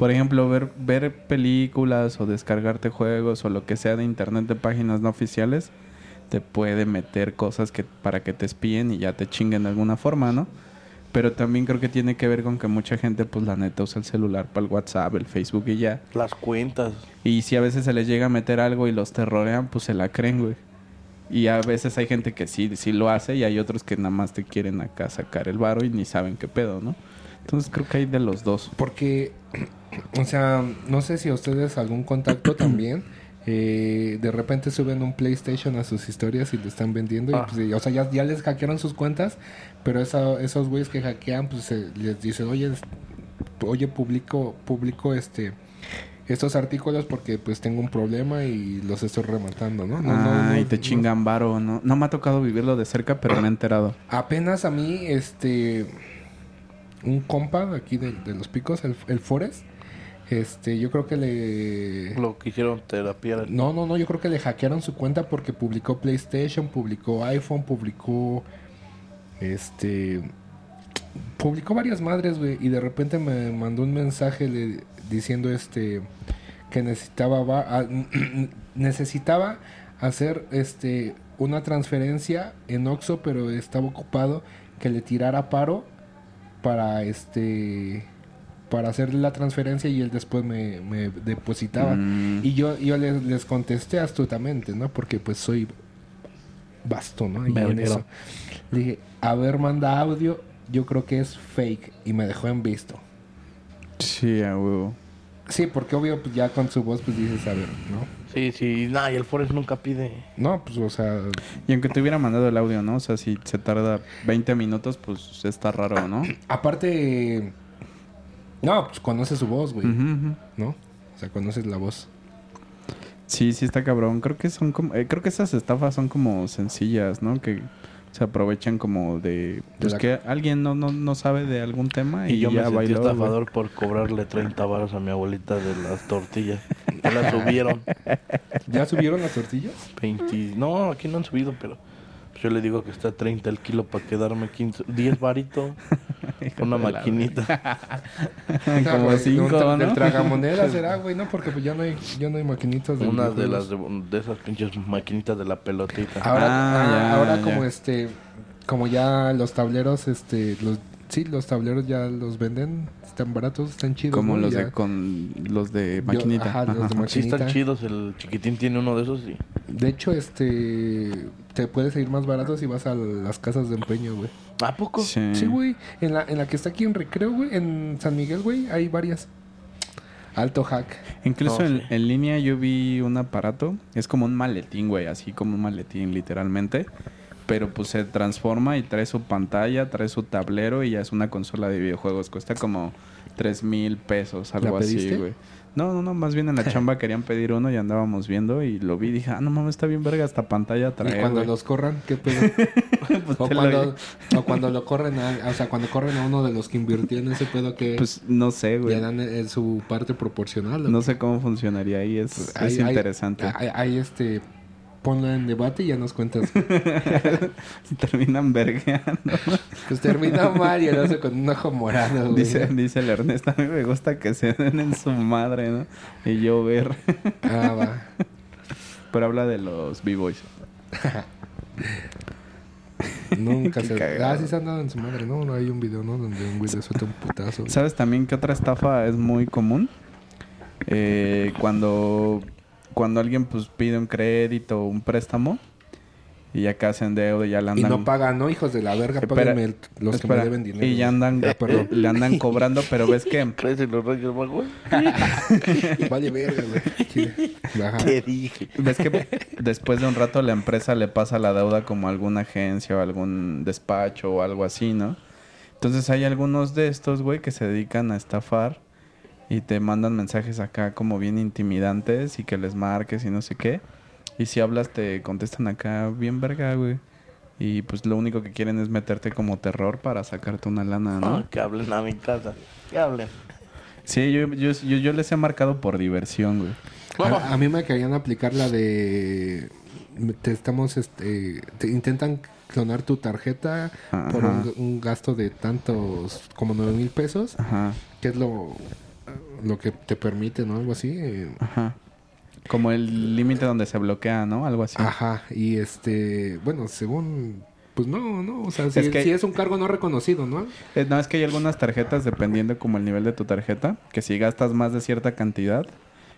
por ejemplo, ver, ver películas o descargarte juegos o lo que sea de internet de páginas no oficiales, te puede meter cosas que para que te espíen y ya te chinguen de alguna forma, ¿no? Pero también creo que tiene que ver con que mucha gente, pues la neta, usa el celular para el WhatsApp, el Facebook y ya. Las cuentas. Y si a veces se les llega a meter algo y los terrorean, pues se la creen, güey. Y a veces hay gente que sí, sí lo hace y hay otros que nada más te quieren acá sacar el varo y ni saben qué pedo, ¿no? Entonces creo que hay de los dos. Porque, o sea, no sé si a ustedes algún contacto también. eh, de repente suben un PlayStation a sus historias y lo están vendiendo. Ah. Y pues, y, o sea, ya, ya les hackearon sus cuentas. Pero esa- esos güeyes que hackean, pues se- les dicen, oye, oye, publico, publico este estos artículos porque pues tengo un problema y los estoy rematando, ¿no? No, no, ah, no, y te chingan varo, ¿no? No me ha tocado vivirlo de cerca, pero me he enterado. Apenas a mí, este, un compa aquí de, de los picos, el, el Forest, este, yo creo que le... Lo que hicieron terapia. No, no, no, yo creo que le hackearon su cuenta porque publicó PlayStation, publicó iPhone, publicó, este, publicó varias madres, güey, y de repente me mandó un mensaje le- diciendo, este, que necesitaba, va- a- necesitaba hacer este una transferencia en Oxxo, pero estaba ocupado que le tirara paro para este para hacer la transferencia y él después me, me depositaba. Mm. Y yo, yo les, les contesté astutamente, ¿no? Porque pues soy vasto, ¿no? Y en eso. Le dije, a ver, manda audio, yo creo que es fake. Y me dejó en visto. Sí, a huevo. Sí, porque obvio, pues ya con su voz, pues dices, a ver, ¿no? Sí, sí. Nah, y el Forest nunca pide. No, pues, o sea, Y aunque te hubiera mandado el audio, ¿no? O sea, si se tarda 20 minutos, pues está raro, ¿no? aparte, no, pues conoces su voz, güey, Ujú, ujú. ¿no? O sea, conoces la voz. Sí, sí está cabrón. Creo que son como... eh, creo que esas estafas son como sencillas, ¿no? Que se aprovechan como de... Pues la- que alguien no, no, no sabe de algún tema y, Y yo me ya sentí bailó. estafador por cobrarle 30 varos a mi abuelita de las tortillas. Ya las subieron. ¿Ya subieron las tortillas? 20... No, aquí no han subido, pero... yo le digo que está 30 el kilo para quedarme 15... 10 varitos. Una maquinita. como Güey, cinco, un tra- ¿no? Del tragamonedas será, güey, ¿no? Porque pues ya no hay, ya no hay maquinitas de Una de las de, de esas pinches maquinitas de la pelotita. Ahora, Ah, ah, ya, ahora ya. como este, como ya los tableros, este, los, sí, los tableros ya los venden, están baratos, están chidos. Como ¿no? los Ya- de con los de Yo- maquinita. ajá, los de Sí están chidos. El chiquitín tiene uno de esos y... De hecho, este, te puedes ir más barato si vas a las casas de empeño, güey. ¿A poco? Sí. Sí, güey, en la, en la que está aquí en Recreo, güey, en San Miguel, güey, hay varias. Alto hack. Incluso No, en, sí. en línea yo vi un aparato, es como un maletín, güey, así como un maletín literalmente, pero pues se transforma y trae su pantalla, trae su tablero y ya es una consola de videojuegos, cuesta como tres mil pesos, algo así, güey. No, no, no, más bien en la chamba querían pedir uno y andábamos viendo y lo vi y dije, ah, no mames, está bien verga esta pantalla trae, y cuando güey". los corran, ¿qué pedo? Pues o, te lo- cuando, o cuando lo corren a, o sea, cuando corren a uno de los que invirtió en ese pedo que Pues no sé, güey. le dan eh, su parte proporcional. ¿o No qué? sé cómo funcionaría ahí, es, es Hay- hay- interesante. Hay, hay, este, ponlo en debate y ya nos cuentas. Terminan vergueando. pues termina mal y el con un ojo morado, güey. Dice, dice el Ernesto, a mí me gusta que se den en su madre, ¿no? Y yo ver. Ah, va. Pero habla de los B-Boys. Nunca se... cagado. Ah, sí se han dado en su madre, ¿no? No hay un video, ¿no? Donde un güey le suelta un putazo. ¿Sabes también que otra estafa es muy común? Eh, cuando, cuando alguien pues pide un crédito o un préstamo y ya casi en deuda y ya le Y andan... no pagan, ¿no? Hijos de la verga, Espera, el- los que me deben dinero. Y ya andan, perdón. le andan cobrando, pero ves que... ¿Crees en los Reyes Magos? Vale verga, güey. ¿Qué dije? ¿Ves que después de un rato la empresa le pasa la deuda como a alguna agencia o algún despacho o algo así, ¿no? Entonces hay algunos de estos, güey, que se dedican a estafar y te mandan mensajes acá como bien intimidantes y que les marques y no sé qué. Y si hablas te contestan acá bien verga, güey. Y pues lo único que quieren es meterte como terror para sacarte una lana, ¿no? No, que hablen a mi casa. Que hablen. Sí, yo, yo, yo, yo les he marcado por diversión, güey. A, a mí me querían aplicar la de... Te estamos, este... Te intentan clonar tu tarjeta por un, un gasto de tantos... Como nueve mil pesos. Ajá, Que es lo... Lo que te permite, ¿no? Algo así. eh, ajá. Como el límite donde se bloquea, ¿no? Algo así. Ajá. Y este... Bueno, según... Pues no, no. O sea, si Es es, que- si es un cargo no reconocido, ¿no? Eh, no, es que hay algunas tarjetas, dependiendo como el nivel de tu tarjeta, que si gastas más de cierta cantidad,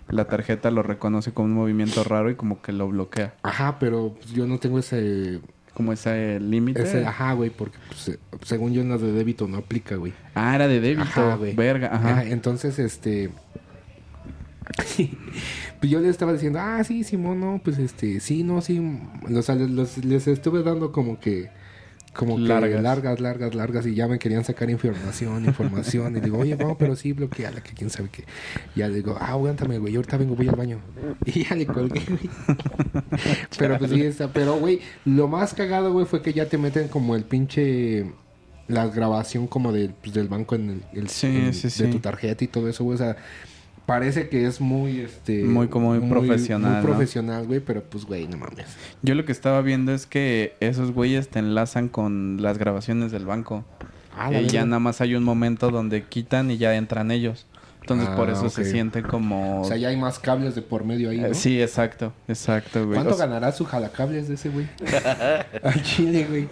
la tarjeta lo reconoce como un movimiento raro y como que lo bloquea. Ajá, pero pues, yo no tengo ese... Como ese límite. ese ajá, güey, porque pues, eh, según yo en las de débito no aplica, güey. Ah, era de débito. Ajá, güey. Verga, ajá. Ajá, entonces, este... pues yo les estaba diciendo, ah, sí, Simón, no, pues este, sí, no, sí. O sea, les estuve dando como que... Como que Largas. largas. largas, largas, y ya me querían sacar información, información. y digo, oye, vamos, pero sí, bloqueala, que quién sabe qué. Y ya le digo, ah, aguántame, güey, ahorita vengo, voy al baño. Y ya le colgué, güey. pero pues sí, está, pero, güey, lo más cagado, güey, fue que ya te meten como el pinche la grabación como del, pues, del banco en el, el- Sí, sí, de sí. tu tarjeta y todo eso, güey. O sea, parece que es muy, este... Muy como muy profesional, Muy ¿no? profesional, güey, pero pues, güey, no mames. Yo lo que estaba viendo es que esos güeyes te enlazan con las grabaciones del banco. Ah, y ya nada más hay un momento donde quitan y ya entran ellos. Entonces por Ah, eso se siente como... O sea, ya hay más cables de por medio ahí, ¿no? Eh, Sí, exacto, exacto, güey. ¿Cuánto O sea, ganará su jalacables de ese güey? Al chile, güey.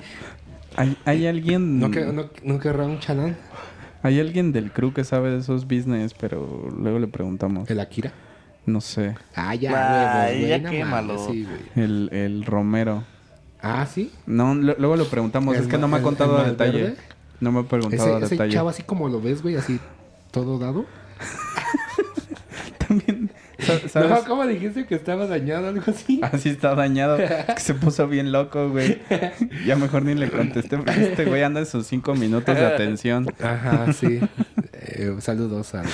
¿hay, hay alguien... ¿No, que, no, ¿No querrá un chalán? Hay alguien del crew que sabe de esos business, pero luego le preguntamos. ¿El Akira? No sé. Ah, ya, Ay, güey. ya quémalo. Sí, güey. El, el Romero. Ah, ¿sí? No, lo- luego lo preguntamos. ¿El Es que no me ha contado el a detalle. Malverde? No me ha preguntado Ese, a ese detalle. chavo así como lo ves, güey, así todo dado. ¿sabes? No, ¿cómo dijiste que estaba dañado algo así? Así está dañado. que se puso bien loco, güey. Ya mejor ni le contesté. porque Este güey anda en sus cinco minutos de atención. Ajá, sí. Eh, saludos al,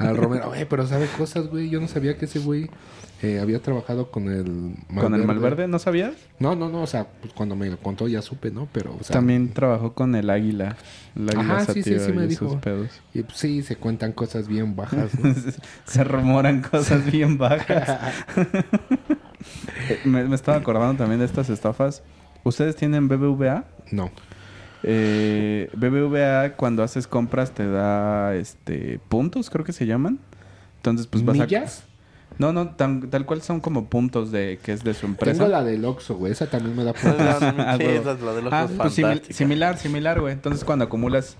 al Romero. Oye, pero sabe cosas, güey. Yo no sabía que ese güey eh, había trabajado con el ¿Con el Malverde? ¿No sabías? No, no, no. O sea, pues cuando me lo contó ya supe, ¿no? Pero, o sea... También trabajó con el Águila. El Águila Ajá, sí, sí, sí me y dijo. pedos. y, pues, sí, se cuentan cosas bien bajas, ¿no? se rumoran cosas bien bajas. Me, me estaba acordando también de estas estafas. ¿Ustedes tienen BBVA? no. Eh, BBVA cuando haces compras te da este puntos, creo que se llaman. Entonces, pues vas ¿Millas? a... No, no, tan- tal cual son como puntos de que es de su empresa. Tengo la del Oxxo, güey. Esa también me da puntos. Ah, sí, esa es la de los Ah, dos pues similar, similar, güey. Entonces, cuando acumulas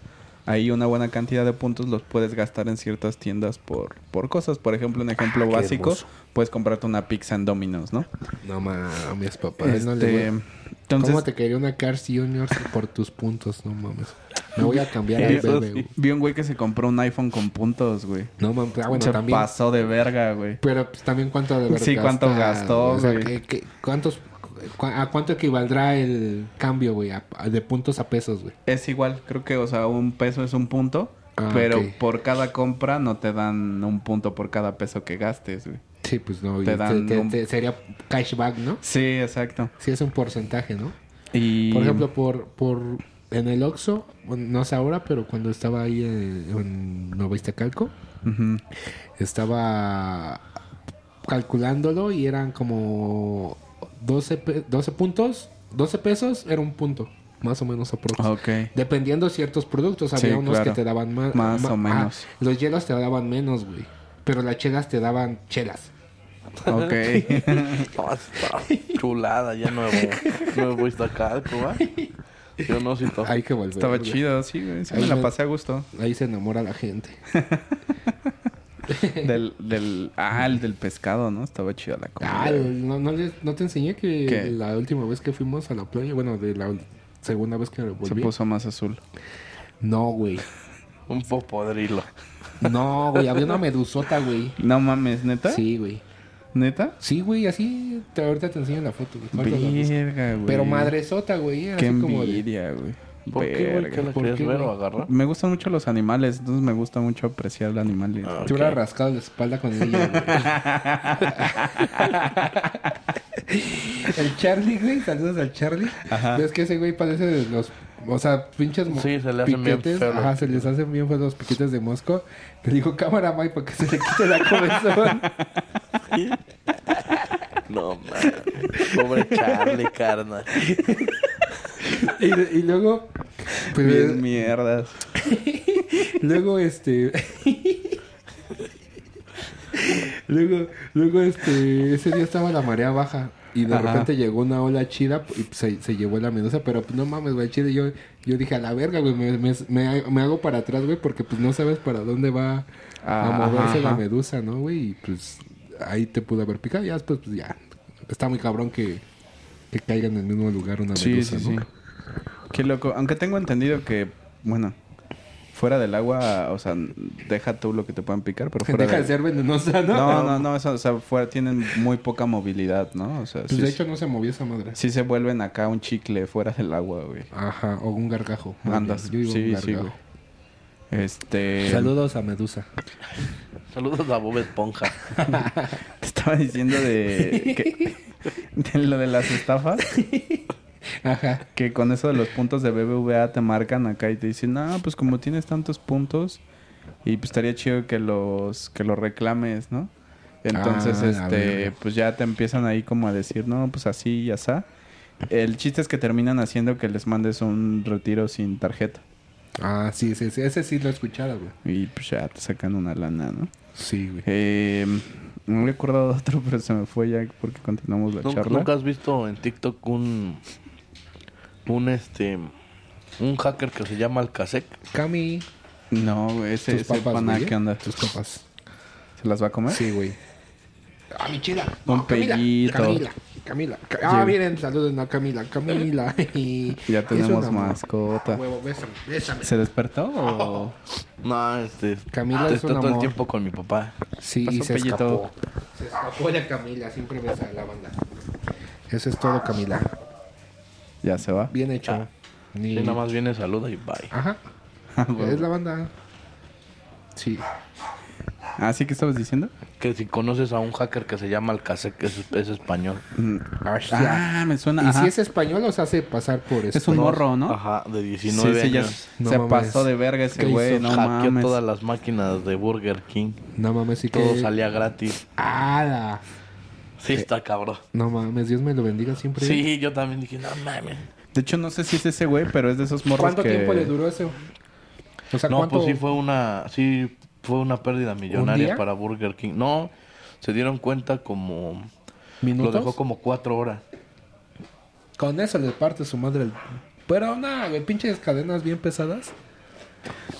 ahí una buena cantidad de puntos, los puedes gastar en ciertas tiendas por, por cosas. Por ejemplo, un ejemplo Ah, básico, puedes comprarte una pizza en Domino's, ¿no? No mames, papá. él no le Este, entonces, ¿Cómo te quería una Cars Junior por tus puntos? No mames. Me voy a cambiar al güey. vi un güey que se compró un iPhone con puntos, güey. No mames. Ah, bueno, se también. pasó de verga, güey. Pero pues, también cuánto de verdad Sí, cuánto gasta, gastó, O sea, güey. ¿qué- qué- cuántos, cu- ¿A cuánto equivaldrá el cambio, güey? A- a- De puntos a pesos, güey. Es igual, creo que, o sea, un peso es un punto, Ah, pero por cada compra no te dan un punto por cada peso que gastes, güey. Sí, pues no. Te te- dan te- un- te- sería cashback, ¿no? Sí, exacto. Sí, es un porcentaje, ¿no? Y Por ejemplo, por, por en el Oxxo, bueno, no sé ahora, pero cuando estaba ahí en, en Nueva Iztacalco, Ujú. estaba calculándolo y eran como 12, pe- 12 puntos, 12 pesos era un punto, más o menos aproximadamente. Ok. Dependiendo de ciertos productos, Sí, había unos claro. que te daban más. Más o menos. los hielos te daban menos, güey. Pero las chelas te daban chelas. Ok. Está chulada, ya nuevo. Nuevo Iztacalco, ¿va? Yo no sé Hay que volver. Estaba güey. chido, sí, güey. Sí, Ahí me la pasé a gusto. Ahí se enamora la gente. Del, del, ah, el del pescado, ¿no? Estaba chida la comida. Ah, no, no, les- no te enseñé que ¿Qué? la última vez que fuimos a la playa, bueno, de la segunda vez que Se volví. puso más azul. No, güey. Un popodrilo. No, güey, había una medusota, güey. No mames, ¿neta? Sí, güey. ¿Neta? Sí, güey, así. Te, ahorita te enseño la foto, güey. Verga. Pero madresota, güey. Qué así como de- envidia, güey. ¿Por qué, güey? ¿Qué la ¿Por querías qué, ver o güey? agarrar? Me gustan mucho los animales, entonces me gusta mucho apreciar el animal. Ah, Te hubiera rascado la espalda con ella, güey. el Charlie, güey. Saludos al Charlie. Ajá. Ves que ese güey parece de los... O sea, pinches Sí, se le hacen bien piquetes. Ajá, se les hacen bien feos los piquetes de mosco. Le dijo, cámara, Mike, para que se le quite la comezón. No, man. Pobre Charlie, carnal. y, y luego... Pues, Bien mierdas. Luego, este. luego, luego, este. Ese día estaba la marea baja. Y de Ajá. repente llegó una ola chida y se, se llevó la medusa. Pero pues no mames, güey, chida. Yo, yo dije, a la verga, güey. Me, me, me, me hago para atrás, güey, porque pues no sabes para dónde va a Ah, moverse la medusa, ¿no, güey? Y pues ahí te pudo haber picado. Ya después, pues ya. Está muy cabrón que, que caiga en el mismo lugar una Sí, medusa, sí, ¿no? sí. Qué loco. Aunque tengo entendido que, bueno, fuera del agua, o sea, deja tú lo que te puedan picar, pero fuera Deja de- de ser venenosa, ¿no? No, no, no, eso, o sea, fuera, tienen muy poca movilidad, ¿no? O sea, Pues sí, de hecho no se movió esa madre. sí se vuelven acá un chicle fuera del agua, güey. Ajá, o un gargajo. Andas. Yo digo sí, un sí, gargajo. güey. Este... Saludos a Medusa. Saludos a Bob Esponja. Te estaba diciendo de, que- de lo de las estafas. Ajá. Que con eso de los puntos de BBVA te marcan acá y te dicen, no, pues como tienes tantos puntos, y pues estaría chido que los, que los reclames, ¿no? Entonces, Ah, este, pues ya te empiezan ahí como a decir, no, pues así y así. El chiste es que terminan haciendo que les mandes un retiro sin tarjeta. Ah, sí, sí, sí. Ese sí lo he escuchado, güey. Y pues ya te sacan una lana, ¿no? Sí, güey. Eh, no me he acordado de otro, pero se me fue ya porque continuamos la ¿Nunca, charla. nunca has visto en TikTok un... Un este... Un hacker que se llama Alcasec? Cami, No, ese es pana que anda. Tus papas. ¿Se las va a comer? Sí, güey. Ah, mi chela. Un Camila, pellito. Camila. Camila. Ca- Ah, Sí. miren, saluden a Camila. Camila. Y Ya tenemos mascota. Huevo, bésame, bésame. ¿Se despertó o...? No, este... Camila es está un todo el tiempo con mi papá. Sí, Pasó, y se Pellito. escapó. Se escapó de Camila. Siempre besa a la banda. Eso es todo, Camila. Ya se va. Bien hecho. Ni- Y nada más viene, saluda y bye. Ajá. Ah. Es la banda. Sí. Ah, ¿sí que estabas diciendo? Que si conoces a un hacker que se llama Alcasec, que es, es español. Mm. Ah, me suena. Y ajá. si es español, o se hace pasar por Es un morro, ¿no? Ajá, de Sí, 19 sí, ya años. No se mames. pasó de verga ese ¿Qué güey, no Hackeó mames. todas las máquinas de Burger King. No mames, y que... Todo salía gratis. ¡Ala! Sí, está cabrón. No mames, Dios me lo bendiga siempre. Sí, yo también dije, no mames. De hecho, no sé si es ese güey, pero es de esos morros ¿Cuánto que... tiempo le duró eso? O sea, No, ¿cuánto? pues sí fue una, sí fue una pérdida millonaria para Burger King. No, se dieron cuenta como ¿Minutos? lo dejó como cuatro horas. Con eso le parte su madre el... Pero nada, güey, pinches cadenas bien pesadas.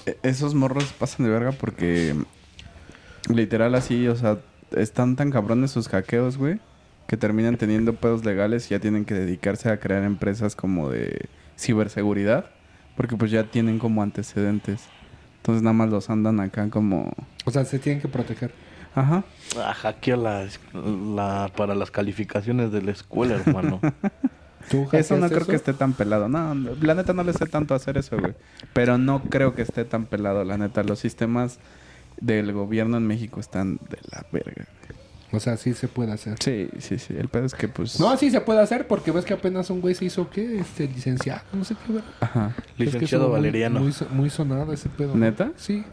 E- Esos morros pasan de verga porque... Literal así, o sea, están tan cabrones sus hackeos, güey, que terminan teniendo pedos legales y ya tienen que dedicarse a crear empresas como de ciberseguridad, porque pues ya tienen como antecedentes. Entonces nada más los andan acá como... O sea, se tienen que proteger. Ajá. Ah, hackeó la, la, para las calificaciones de la escuela, hermano. ¿Tú Eso no creo que esté tan pelado. No, no, la neta no le sé tanto hacer eso, güey. Pero no creo que esté tan pelado, la neta. Los sistemas del gobierno en México están de la verga. O sea, sí se puede hacer. Sí, sí, sí. El pedo es que, pues... No, sí se puede hacer porque ves que apenas un güey se hizo, ¿qué? Este, licenciado, no sé qué, güey. Ajá. Licenciado Es que es muy- Valeriano. Muy sonado ese pedo. ¿Neta? Sí.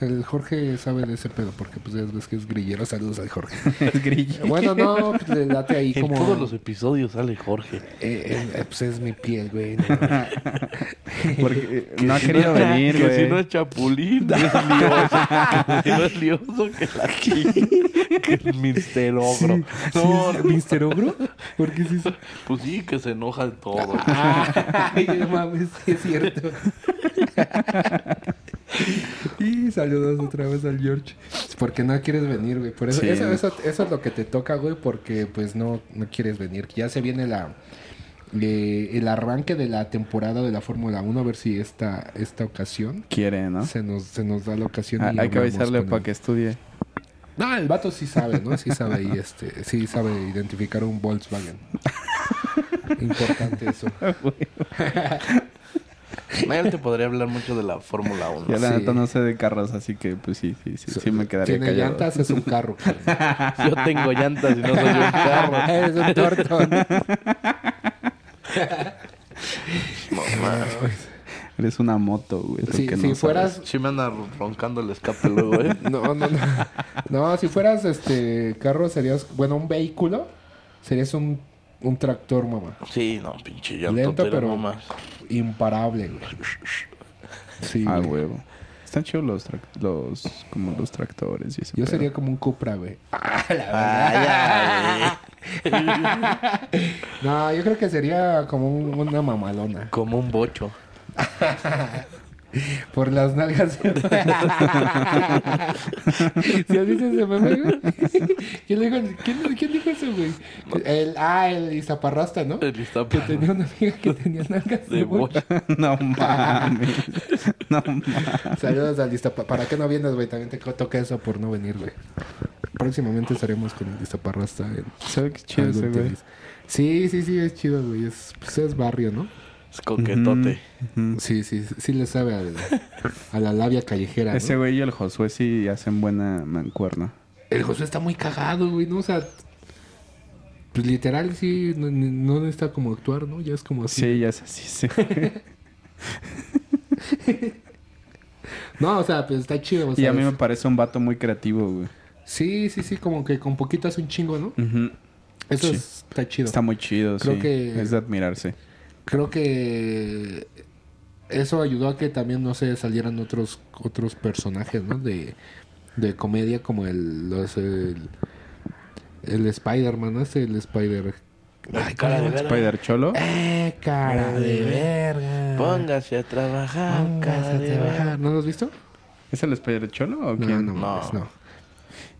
El Jorge sabe de ese pedo porque pues ya ves que es grillero. Saludos al Jorge. Es grillo. bueno, no, pues le late ahí En como... todos los episodios sale Jorge. Eh, eh, pues es mi piel, güey. no. Porque no ha querido venir, que si no güey. es chapulín, es lioso. que si no es lioso, que la que el Mister Ogro. no, no, ¿Mister Ogro? ¿Por qué sí? pues sí, que se enoja de todo. Ay, no mames, sí es cierto. Y saludos otra vez al George. Porque no quieres venir, güey. Por eso, Sí. eso, eso, eso es lo que te toca, güey, porque pues no, no quieres venir. Ya se viene la eh, el arranque de la temporada de la Fórmula 1, a ver si esta, esta ocasión Quiere, ¿no? se nos, se nos da la ocasión. Ah, y hay que avisarle para que estudie. No, el vato sí sabe, ¿no? Sí sabe y este, sí sabe identificar un Volkswagen. Importante eso. Él te podría hablar mucho de la Fórmula 1. Yo la Sí. neta no sé de carros, así que pues sí, sí, sí, sí me quedaría Tiene callado. llantas, es un carro. Yo tengo llantas y no soy un carro. Eres un tortón. No, mames. Eres una moto, güey. que si no fueras... sabes. Sí me anda roncando el escape luego, ¿eh? No, no, no. No, si fueras este carro serías... Bueno, un vehículo. Serías un, un tractor, mamá. Sí, no, pinche Lento, llantotero pero imparable, güey. Sí, Ah, güey. huevo. Están chidos los, los, como los tractores y ese Yo pedo. sería como un Cupra, güey. Ah, la verdad. Ay, ay. No, yo creo que sería como un- una mamalona. Como un bocho. Por las nalgas. ¿Sí has visto ese meme, güey? ¿Quién, dijo, quién, quién dijo eso, güey? El, ah, el Izaparrasta, ¿no? El Iztapa. Que tenía una amiga que tenía nalgas De bocho. no mames. no mames. Saludos al Iztapa. ¿Para qué no vienes, güey? También te toca eso por no venir, güey. Próximamente estaremos con el Izaparrasta en ¿Sabes qué chido ese, güey? Sí, sí, sí, es chido, güey. Es, pues es barrio, ¿no? Es coquetote. Ujú. Sí, sí, sí le sabe a, a la labia callejera, ¿no? Ese güey y el Josué sí hacen buena mancuerna. El Josué está muy cagado, güey, ¿no? O sea, pues literal sí, no, no necesita como actuar, ¿no? Ya es como así. Sí, ya es así, sí. No, o sea, pues está chido, y a mí me parece un vato muy creativo, güey. Sí, sí, sí, como que con poquito hace un chingo, ¿no? Eso Sí. es- está chido. Está muy chido, Creo sí. que- Es de admirarse. Creo que eso ayudó a que también, no sé, salieran otros otros personajes, ¿no? De, de comedia como el, los, el, el Spider-Man, ¿no? Ese, el Spider... Ay, cara de ¿cómo? verga. Spider Cholo. ¡Eh, cara de verga! Póngase a trabajar, cara Póngase a de trabajar. verga. ¿No lo has visto? ¿Es el Spider Cholo o No, quién? no, No.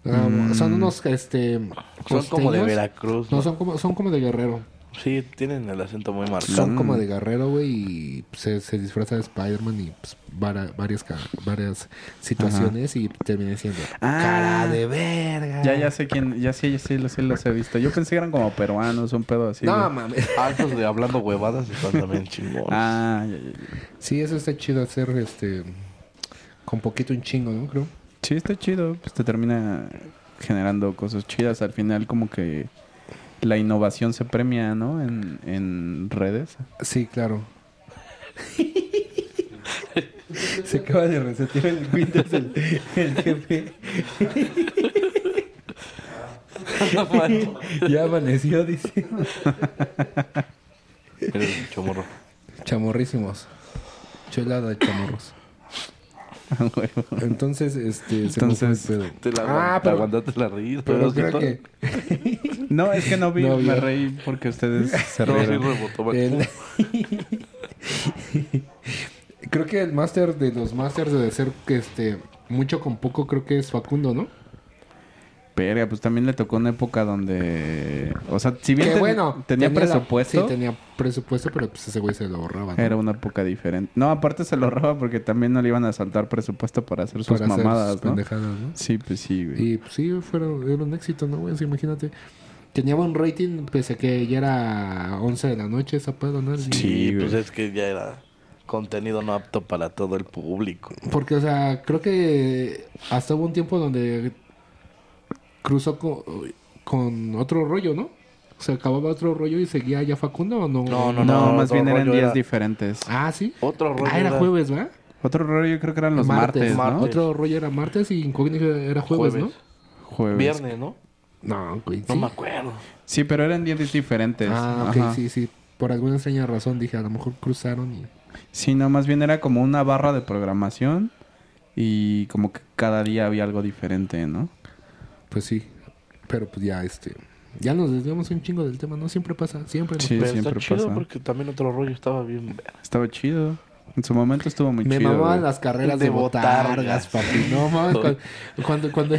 No, Son unos, este... Son como de. Veracruz. No, ¿no? son como, son como de Guerrero. Sí, tienen el acento muy marcado. Son Mm. como de Guerrero, güey, y se, se disfraza de Spider-Man y pues, vara- varias, ca- varias situaciones y termina siendo Ah. cara de verga. Ya, ya sé quién, ya sí, ya sí, los, sí los he visto. Yo pensé que eran como peruanos, un pedo así. No, güey. mames. Esos de hablando huevadas están también chingones. Ah, ya, ya, ya. Sí, eso está chido hacer, este... Con poquito un chingo, ¿no? Creo. Sí, está chido. Pues te termina generando cosas chidas. Al final, como que la innovación se premia, ¿no? En, en redes. Sí, claro. Se acaba de resetear el Windows el, el jefe. ya amaneció, dice. Eres chomorro. Chamorrísimos. Chulada de chamorros. Ah. Entonces, este... se me fue Entonces, el pedo. Te la Ah, pero- aguantaste la risa. Pero sí, creo que... no, es que no vi, No me vio. reí porque ustedes se No, sí el- creo que el máster de los másters de ser que este mucho con poco creo que es Facundo, ¿no? Verga, pues también le tocó una época donde... O sea, si bien ten- bueno, tenía, presupuesto, sí, tenía presupuesto, pero pues ese güey se lo ahorraba. ¿no? era una época diferente. No, aparte se lo roba porque también no le iban a saltar presupuesto para hacer sus Para hacer mamadas, sus ¿no? pendejadas, ¿no? Sí, pues sí, güey. Y pues, sí, fueron, era un éxito, ¿no, güey? O sea, imagínate. Tenía buen rating, pese a que ya era 11 de la noche esa pedo, ¿no? Sí. Sí, pues es que ya era contenido no apto para todo el público. Porque, o sea, creo que hasta hubo un tiempo donde cruzó con, con otro rollo, ¿no? Se acababa otro rollo y seguía ya Facundo o no? No, No, no, más bien eran días era- diferentes. Ah, sí. Otro rollo Ah, era era- jueves, ¿verdad? Otro rollo yo creo que eran los Martes, martes, ¿no? martes. Otro rollo era martes y incógnito era jueves, Jueves. Jueves. Viernes, ¿no? ¿No? No, güey. No sí. me acuerdo. Sí, pero eran días diferentes. Ah, ok, Ajá. sí, sí. Por alguna extraña razón dije, a lo mejor cruzaron y... Sí, no, más bien era como una barra de programación y como que cada día había algo diferente, ¿no? Pues sí. Pero pues ya, este... Ya nos desviamos un chingo del tema, ¿no? Siempre pasa, siempre. nos Sí, Pero siempre está chido pasa. porque también otro rollo estaba bien. Estaba chido. En su momento estuvo muy Me chido. mamaban güey. las carreras de, De botargas, botargas. papi. No mames, cuando, cuando, cuando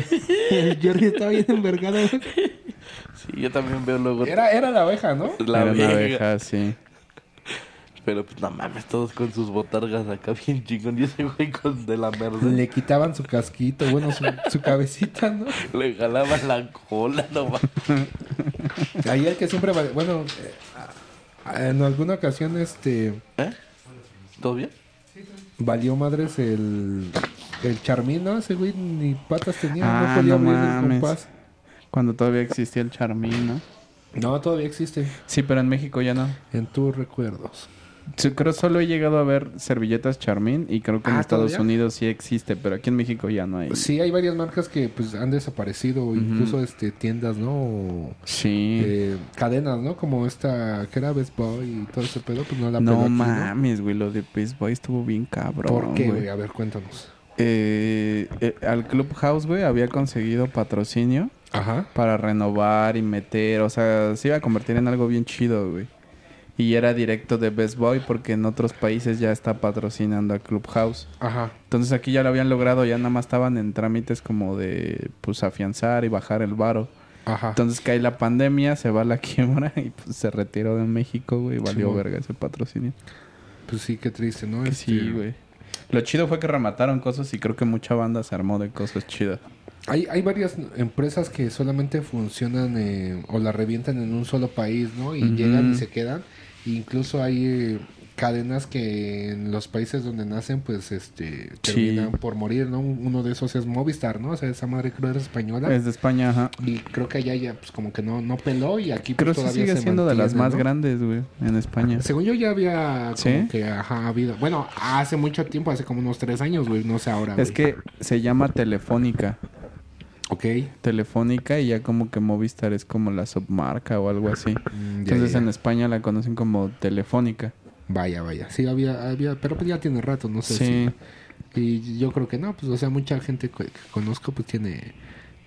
el Jordi estaba bien envergado. Sí, yo también veo luego Era, era la abeja, ¿no? la Era vieja. abeja, sí. Pero pues no mames, todos con sus botargas acá bien chingón. Y ese güey con de la merda. Le, Le quitaban su casquito, bueno, su, su cabecita, ¿no? jalaban la cola, no mames. Ahí el que siempre... va- Bueno, eh, en alguna ocasión, este... ¿Eh? ¿Todo bien? Valió madres el... El Charmín, ¿no? Ese güey ni patas tenía, Ah, no podía no abrir el mames. compás. Cuando todavía existía el Charmín, ¿no? No, todavía existe. Sí, pero en México ya no. En tus recuerdos. Sí, creo solo he llegado a ver servilletas Charmín y creo que en Ah, Estados ¿todavía? Unidos sí existe, pero aquí en México ya no hay. Sí, hay varias marcas que pues han desaparecido, incluso este tiendas, ¿no? O, Sí. eh, cadenas, ¿no? Como esta que era Best Boy y todo ese pedo, pues no la no aquí, mames, güey, lo de Best Boy estuvo bien cabrón. ¿Por qué, güey? A ver, cuéntanos. Eh, eh, al Clubhouse, güey, había conseguido patrocinio Ajá. para renovar y meter, o sea, se iba a convertir en algo bien chido, güey. Y era directo de Best Boy porque en otros países ya está patrocinando a Clubhouse. Ajá. Entonces aquí ya lo habían logrado, ya nada más estaban en trámites como de pues afianzar y bajar el varo. Ajá. Entonces cae la pandemia, se va a la quiebra y pues se retiró de México, güey, valió Sí, verga ese patrocinio. Pues sí, qué triste, ¿no? Que Este, sí, güey. Lo chido fue que remataron cosas y creo que mucha banda se armó de cosas chidas. Hay, hay varias empresas que solamente funcionan eh, o la revientan en un solo país, ¿no? Y llegan y se quedan. Incluso hay eh, cadenas que en los países donde nacen, pues, este, Sí. terminan por morir, ¿no? Uno de esos es Movistar, ¿no? O sea, esa madre creo era española. Es de España, ajá. Y creo que allá ya, pues, como que no, no peló y aquí pues, Creo que todavía sigue se siendo de las más ¿no? grandes, güey, en España. Según yo ya había como ¿Sí? que, ajá, habido. Bueno, hace mucho tiempo, hace como unos tres años, güey, no sé ahora. Es güey. que se llama Telefónica. Ok. Telefónica y ya como que Movistar es como la submarca o algo así. Mm, ya, Entonces ya, en. España la conocen como Telefónica. Vaya, vaya. Sí, había, había, pero pues ya tiene rato, no sé Sí. si. Y yo creo que no, pues, o sea, mucha gente que, que conozco, pues tiene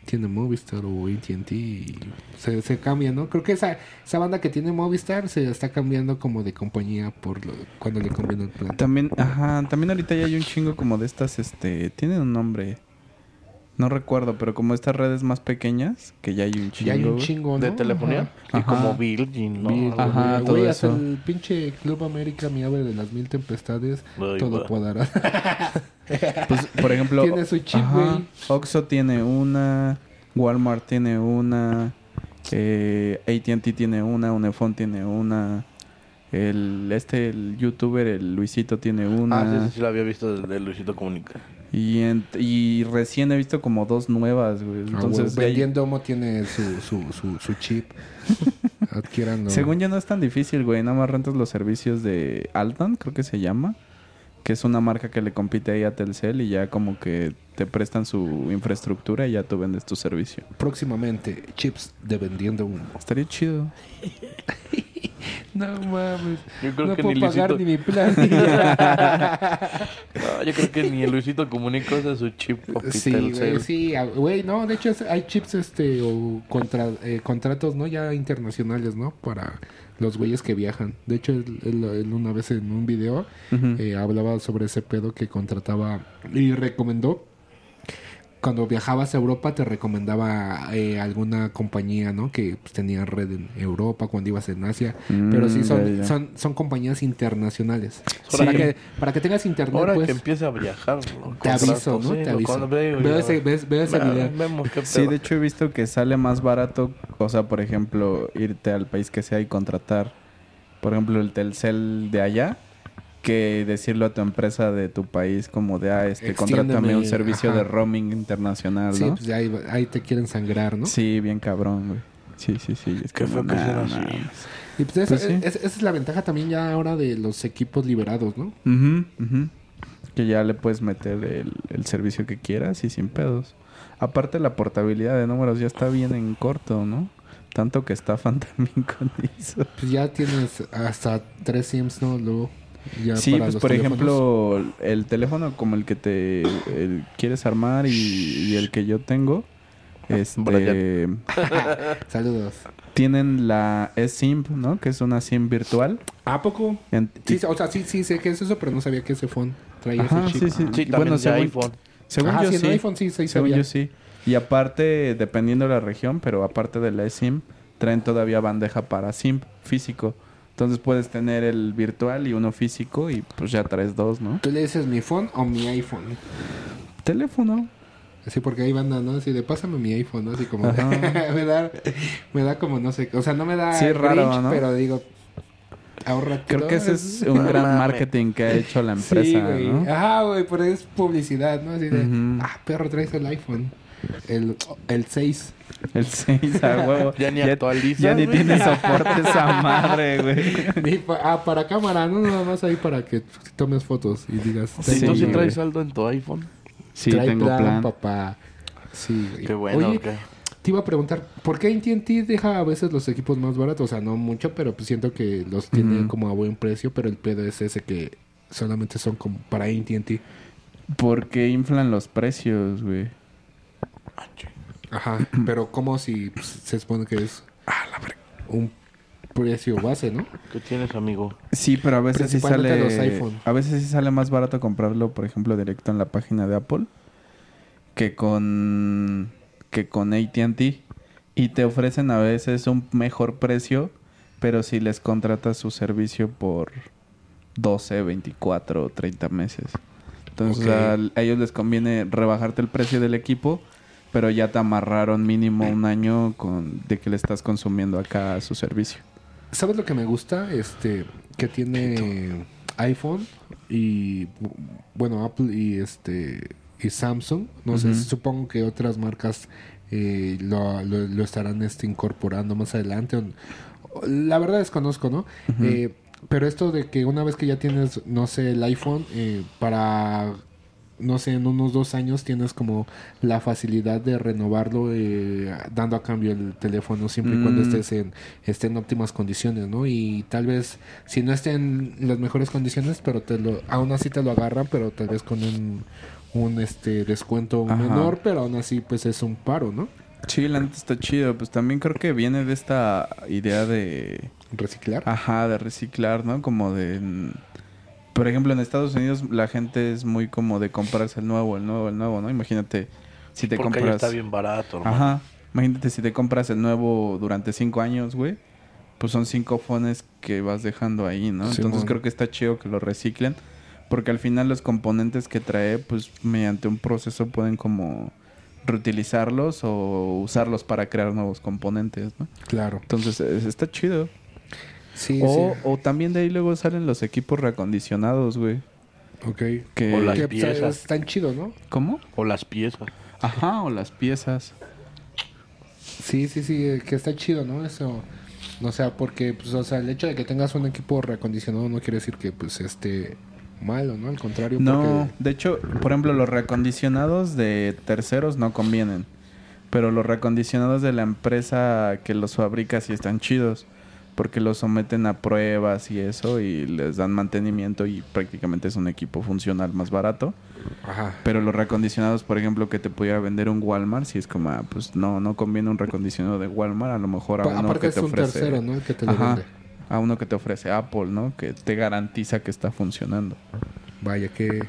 tiene Movistar o AT&T y se, se cambia, ¿no? Creo que esa, esa banda que tiene Movistar se está cambiando como de compañía por lo, cuando le conviene el plan. También, ajá, también ahorita ya hay un chingo como de estas, este, tienen un nombre. No recuerdo, pero como estas redes más pequeñas, que ya hay un chingo. Ya hay un güey. chingo, ¿no? De telefonía. Ajá. Y Ajá. como Virgin, ¿no? Bien, Ajá, güey, todo güey, hasta eso. el pinche Club América, mi ave de las mil tempestades, Ay, todo podrá. Pues, por ejemplo, Tiene su chip, ajá, güey. Oxxo tiene una, Walmart tiene una, eh, AT&T tiene una, Unifón tiene una, el este el youtuber el Luisito tiene una Ah, sí, sí, sí, lo había visto desde Luisito Comunica. Y en- y recién he visto como dos nuevas, güey. Ah, Entonces, ahí- vendiendo Homo tiene su, su, su, su chip. Adquieranlo. según yo no es tan difícil, güey, nada más rentas los servicios de Altan, creo que se llama, que es una marca que le compite ahí a Telcel y ya como que te prestan su infraestructura y ya tú vendes tu servicio. Próximamente, chips de vendiendo humo. Estaría chido. No mames. Yo creo no que puedo ni pagar Luisito... ni mi plan. No, yo creo que ni el Luisito Comunica usa su chip sí, güey, sí. ah, Güey, no, de hecho hay chips este o contra, eh, contratos, ¿no? Ya internacionales, ¿no? Para los güeyes que viajan. De hecho, él, él- él una vez en un video eh, hablaba sobre ese pedo que contrataba y recomendó. Cuando viajabas a Europa te recomendaba eh, alguna compañía, ¿no? Que pues, tenía red en Europa cuando ibas en Asia. Mm, Pero sí son, son, son compañías internacionales. Sí. Para, que, para que tengas internet, Ahora pues, que empiece a viajar, te aviso, ¿no? sí, te aviso. veo, ese, veo ese video. Vemos Sí, de hecho he visto que sale más barato, o sea, por ejemplo, irte al país que sea y contratar, por ejemplo, el Telcel de allá, que decirlo a tu empresa de tu país como de, ah, este, contrátame un servicio ajá. de roaming internacional, Sí, ¿no? pues ahí, ahí te quieren sangrar, ¿no? Sí, bien cabrón, güey. Sí, sí, sí. Es Qué sean nah, mames. Y pues, eso- Pues sí. es- esa es la ventaja también ya ahora de los equipos liberados, ¿no? Ujú, ujú. Que ya le puedes meter el, el servicio que quieras y sin pedos. Aparte la portabilidad de números ya está bien en corto, ¿no? Tanto que estafan también con eso. Pues ya tienes hasta tres SIMs, ¿no? Luego, ya sí, para pues los por teléfonos. ejemplo, el teléfono como el que te el quieres armar y, y el que yo tengo, este. Saludos. tienen la eSIM, ¿no? Que es una SIM virtual. ¿A poco? En- Sí, o sea, sí, sí sé que es eso, pero no sabía que ese phone traía Ajá, ese chip. sí, sí. Sí, Y también bueno, según- iPhone. Según Ajá, yo sí, iPhone sí, sí Según sabía. yo sí. Y aparte, dependiendo de la región, pero aparte de la eSIM, traen todavía bandeja para SIM físico. Entonces puedes tener el virtual y uno físico y pues ya traes dos, ¿no? ¿Tú le dices mi phone o mi iPhone? Teléfono. Así porque hay banda, ¿no? Así de pásame mi iPhone, ¿no? Así como me da me da como no sé, o sea, no me da Sí, es raro, ¿no? pero digo ahorra Creo que ese es un No gran marketing que ha hecho la Sí, empresa, güey. ¿no? Ajá, güey, pero es publicidad, ¿no? Así de, ah, perro, traes el iPhone. El, el 6. El 6 a huevo. Ya ni actualiza, Ya ni güey. tiene soporte esa madre, güey. Ni pa- ah, para cámara, no nada más ahí para que tomes fotos y digas. ¿Y Sí, tú sí traes saldo en tu iPhone? Sí, trae tengo plan. papá. Sí, güey. Qué bueno, Oye, te iba a preguntar, ¿por qué AT&T deja a veces los equipos más baratos? O sea, no mucho, pero pues siento que los tiene Ujú. como a buen precio, pero el pedo es ese que solamente son como para AT&T. Porque inflan los precios, güey. Ajá, pero como si pues, se supone que es un precio base, ¿no? ¿Qué tienes, amigo? Sí, pero a veces sí sale. los iPhone. A veces sí sale más barato comprarlo, por ejemplo, directo en la página de Apple que con que con AT&T y te ofrecen a veces un mejor precio, pero si les contratas su servicio por 12, 24 o 30 meses. Entonces a ellos les conviene rebajarte el precio del equipo, pero ya te amarraron mínimo un año con de que le estás consumiendo acá su servicio. ¿Sabes lo que me gusta? Este, que tiene iPhone y bueno, Apple y este y Samsung. No sé, supongo que otras marcas eh, lo, lo- lo estarán este, incorporando más adelante. La verdad desconozco, ¿no? Eh, pero esto de que una vez que ya tienes, no sé, el iPhone, eh, para no sé, en unos dos años tienes como la facilidad de renovarlo eh, dando a cambio el teléfono siempre y cuando Mm. estés en, esté en óptimas condiciones, ¿no? Y tal vez, si no esté en las mejores condiciones, pero te lo, aún así te lo agarran, pero tal vez con un, un este descuento Ajá. menor, pero aún así pues es un paro, ¿no? Sí, la neta está chido. Pues también creo que viene de esta idea de... Reciclar. Ajá, de reciclar, ¿no? Como de... Por ejemplo, en Estados Unidos la gente es muy como de comprarse el nuevo, el nuevo, el nuevo, ¿no? Imagínate si te Porque compras... está bien barato, hermano. Ajá. Imagínate si te compras el nuevo durante cinco años, güey. Pues son cinco fones que vas dejando ahí, ¿no? Sí, Entonces creo que está chido que lo reciclen. Porque al final los componentes que trae, pues mediante un proceso pueden como reutilizarlos o usarlos para crear nuevos componentes, ¿no? Claro. Entonces es- está chido. Sí, O, sí. o también de ahí luego salen los equipos reacondicionados, güey. Ok. Que... O las Que pues, piezas. están chidos, ¿no? ¿Cómo? O las piezas. Ajá, o las piezas. Sí, sí, sí, eh, que está chido, ¿no? Eso, o sea, porque, pues, o sea, el hecho de que tengas un equipo reacondicionado no quiere decir que, pues, esté malo, ¿no? Al contrario, No, porque... de hecho, por ejemplo, los reacondicionados de terceros no convienen. Pero los reacondicionados de la empresa que los fabrica sí están chidos. Porque los someten a pruebas y eso y les dan mantenimiento y prácticamente es un equipo funcional más barato. Ajá. Pero los reacondicionados, por ejemplo, que te pudiera vender un Walmart, si es como, ah, pues no, no conviene un reacondicionado de Walmart, a lo mejor a Pa- uno que es te un ofrece... tercero, ¿no? Que te lo Ajá, a uno que te ofrece Apple, ¿no? Que te garantiza que está funcionando. Vaya, qué,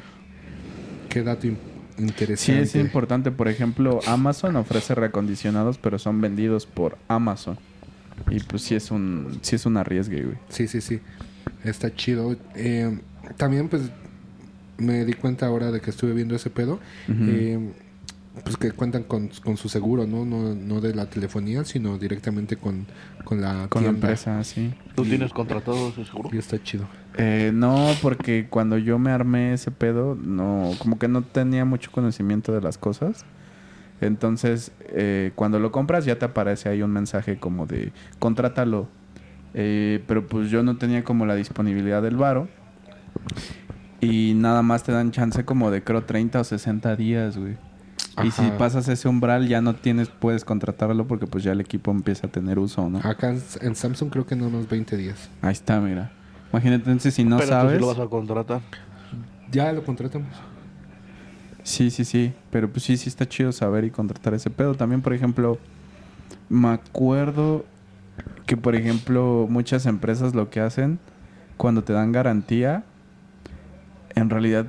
qué dato in- Sí, interesante. es importante. Por ejemplo, Amazon ofrece reacondicionados, pero son vendidos por Amazon. Y pues sí es un, sí es un arriesgue, güey. Sí, sí, sí. Está chido. Eh, también, pues, me di cuenta ahora de que estuve viendo ese pedo. eh, pues que cuentan con, con su seguro, ¿no? ¿no? No de la telefonía, sino directamente con, con la Con la empresa, sí. ¿Tú tienes contratado ese seguro? Y está chido. Eh, no, porque cuando yo me armé ese pedo, no, como que no tenía mucho conocimiento de las cosas. Entonces, eh, cuando lo compras ya te aparece ahí un mensaje como de contrátalo. Eh, pero pues yo no tenía como la disponibilidad del varo. Y nada más te dan chance como de creo 30 o 60 días, güey. Y si pasas ese umbral ya no tienes, puedes contratarlo porque pues ya el equipo empieza a tener uso, ¿no? Acá en, en Samsung creo que no unos 20 días. Ahí está, mira. Imagínate entonces si no Pero tú sabes. sí lo vas a contratar. Ya lo contratamos. Sí, sí, sí. Pero pues sí, sí está chido saber y contratar ese pedo. También, por ejemplo, me acuerdo que, por ejemplo, muchas empresas lo que hacen cuando te dan garantía, en realidad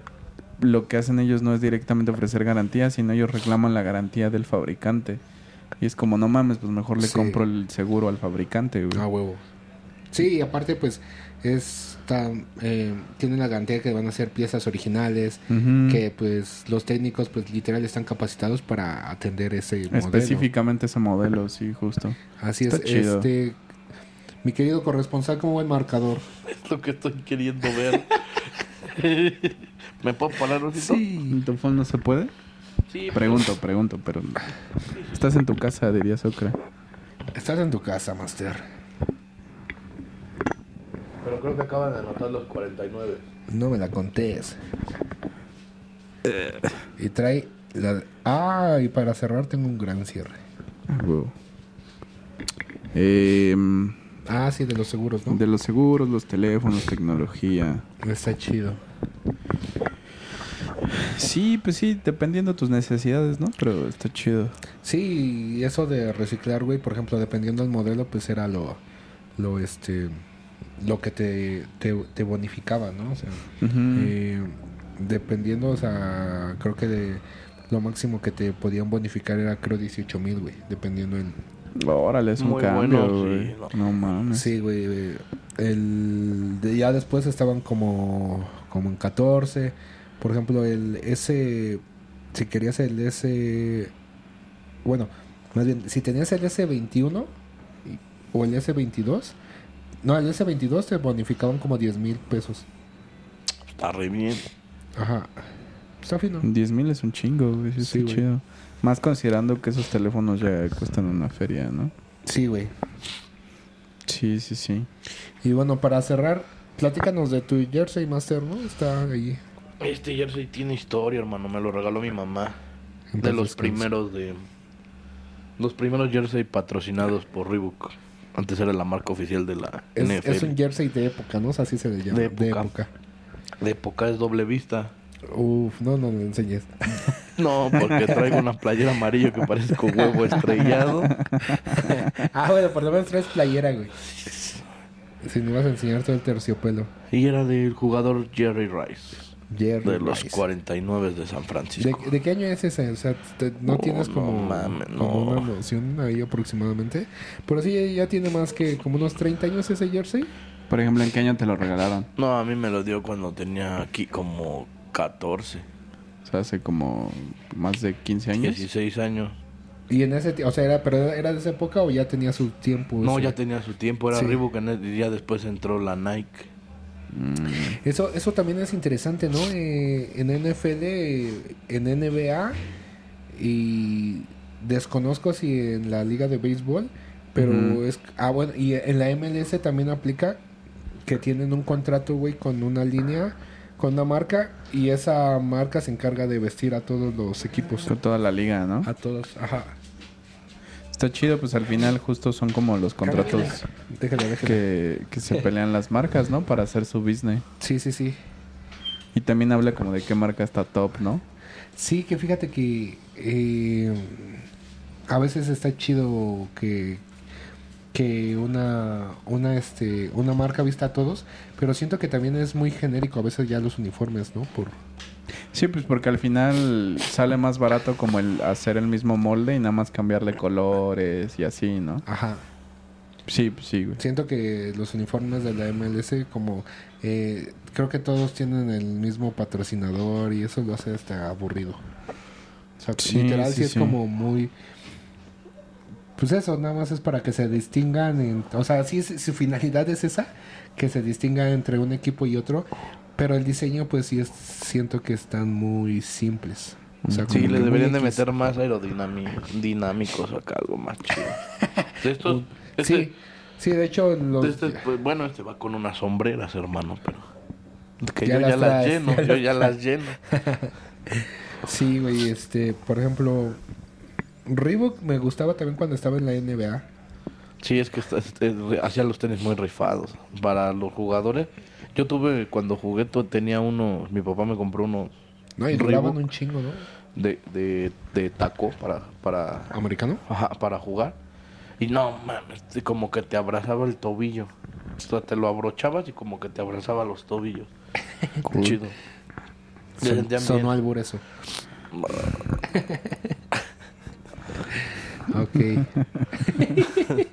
lo que hacen ellos no es directamente ofrecer garantía, sino ellos reclaman la garantía del fabricante. Y es como, no mames, pues mejor le Sí. compro el seguro al fabricante, güey. A huevo. Sí, y aparte, pues, es tan, eh, tienen la garantía que van a ser piezas originales, que pues los técnicos, pues, literal están capacitados para atender ese modelo. Específicamente ese modelo, sí, justo. Así Está es, chido. este... Mi querido corresponsal, ¿cómo va el marcador? Es lo que estoy queriendo ver. ¿Me puedo parar un? ¿En tu phone no se puede? Sí, Pregunto, pregunto, pero estás en tu casa, diría Socra. Estás en tu casa, Master. Pero creo que acaban de anotar los 49. No me la contés. Y trae la... Ah, y para cerrar tengo un gran cierre. Em, Ah, sí, de los seguros, ¿no? de los seguros, los teléfonos, tecnología. Está chido. Sí, pues sí, dependiendo de tus necesidades, ¿no? Pero está chido. Sí, y eso de reciclar, güey, por ejemplo, dependiendo del modelo, pues era lo, lo, este, lo que te, te, te bonificaba, ¿no? O sea, eh, dependiendo, o sea, creo que de lo máximo que te podían bonificar era, creo, 18 mil, güey, dependiendo el... Órale, es un Muy cambio, bueno, güey. sí, no. mames. Sí, güey, eh, el, de- ya después estaban como, como en 14, por ejemplo, el S, si querías el S, bueno, más bien, si tenías el S21 y- o el S22, no, el S22 te bonificaban como 10 mil pesos. Está re bien. Ajá. Está fino. 10 mil es un chingo, güey. Sí, güey. chido. Más considerando que esos teléfonos ya cuestan una feria, ¿no? Sí, güey. Sí, sí, sí. Y bueno, para cerrar, platícanos de tu Jersey Master, ¿no? Está ahí. Este jersey tiene historia, hermano. Me lo regaló mi mamá. De los primeros de... Los primeros jersey patrocinados por Reebok. Antes era la marca oficial de la Es, NFL. es un jersey de época, ¿no? Así se le llama. De De época. De época es doble vista. Uf, no, no lo enseñes. No, porque traigo una playera amarilla que parece con huevo estrellado. ah, bueno, por lo menos traes playera, güey. Si no vas a enseñar todo el terciopelo. Y era del jugador Jerry Rice. Jerry De los Rice. 49 de San Francisco. ¿De, de qué año es ese? O sea, te- no No, tienes no como, mames, como no. una noción ahí aproximadamente. Pero sí, ya tiene más que como unos 30 años ese jersey. Por ejemplo, ¿en qué año te lo regalaron? No, a mí me lo dio cuando tenía aquí como 14, O sea, hace como más de 15 años. 16 años. Y en ese, o sea, era, pero era de esa época o ya tenía su tiempo. No, ese? ya tenía su tiempo, era Sí. Reebok el- y ya después entró la Nike. Eso, eso también es interesante, ¿no? Eh, en NFL, en NBA y desconozco si en la liga de béisbol, pero es ah bueno y en la MLS también aplica que tienen un contrato, güey, con una línea, con una marca y esa marca se encarga de vestir a todos los equipos, Con toda la liga, ¿no? a todos, ajá. Está chido, pues al final justo son como los contratos Déjale, déjale. que, que se pelean las marcas, ¿no? Para hacer su business. Sí, sí, sí. Y también habla como de qué marca está top, ¿no? Sí, que fíjate que eh, a veces está chido que que una una este una marca vista a todos, pero siento que también es muy genérico a veces ya los uniformes, ¿no? Por Sí, pues porque al final sale más barato como el hacer el mismo molde y nada más cambiarle colores y así, ¿no? ajá. Sí, pues sí, güey. Siento que los uniformes de la MLS como eh, creo que todos tienen el mismo patrocinador y eso lo hace hasta aburrido. O sea, Sí, literal sí, sí, es sí. como muy pues eso, nada más es para que se distingan, en- o sea, sí su finalidad es esa, que se distinga entre un equipo y otro, pero el diseño pues sí es, siento que están muy simples. O sea, Sí, le deberían de meter más aerodinámicos acá, algo más chido. De estos, este, Sí, sí, de hecho los... de este, pues, bueno, este va con unas sombreras, hermano, pero... Que Ya yo las ya las lleno, ya yo las ya las lleno. Sí, güey, este, por ejemplo, Reebok me gustaba también cuando estaba en la NBA. Sí, es que hacía los tenis muy rifados. Para los jugadores, yo tuve, cuando jugué, tenía uno, mi papá me compró uno No, y duraban un chingo, ¿no? de, de, de taco para, para, ¿Americano? ajá, para jugar. Y no, mames, como que te abrazaba el tobillo. O sea, te lo abrochabas y como que te abrazaba los tobillos. Chido. Se Son- sonó albur eso. ok.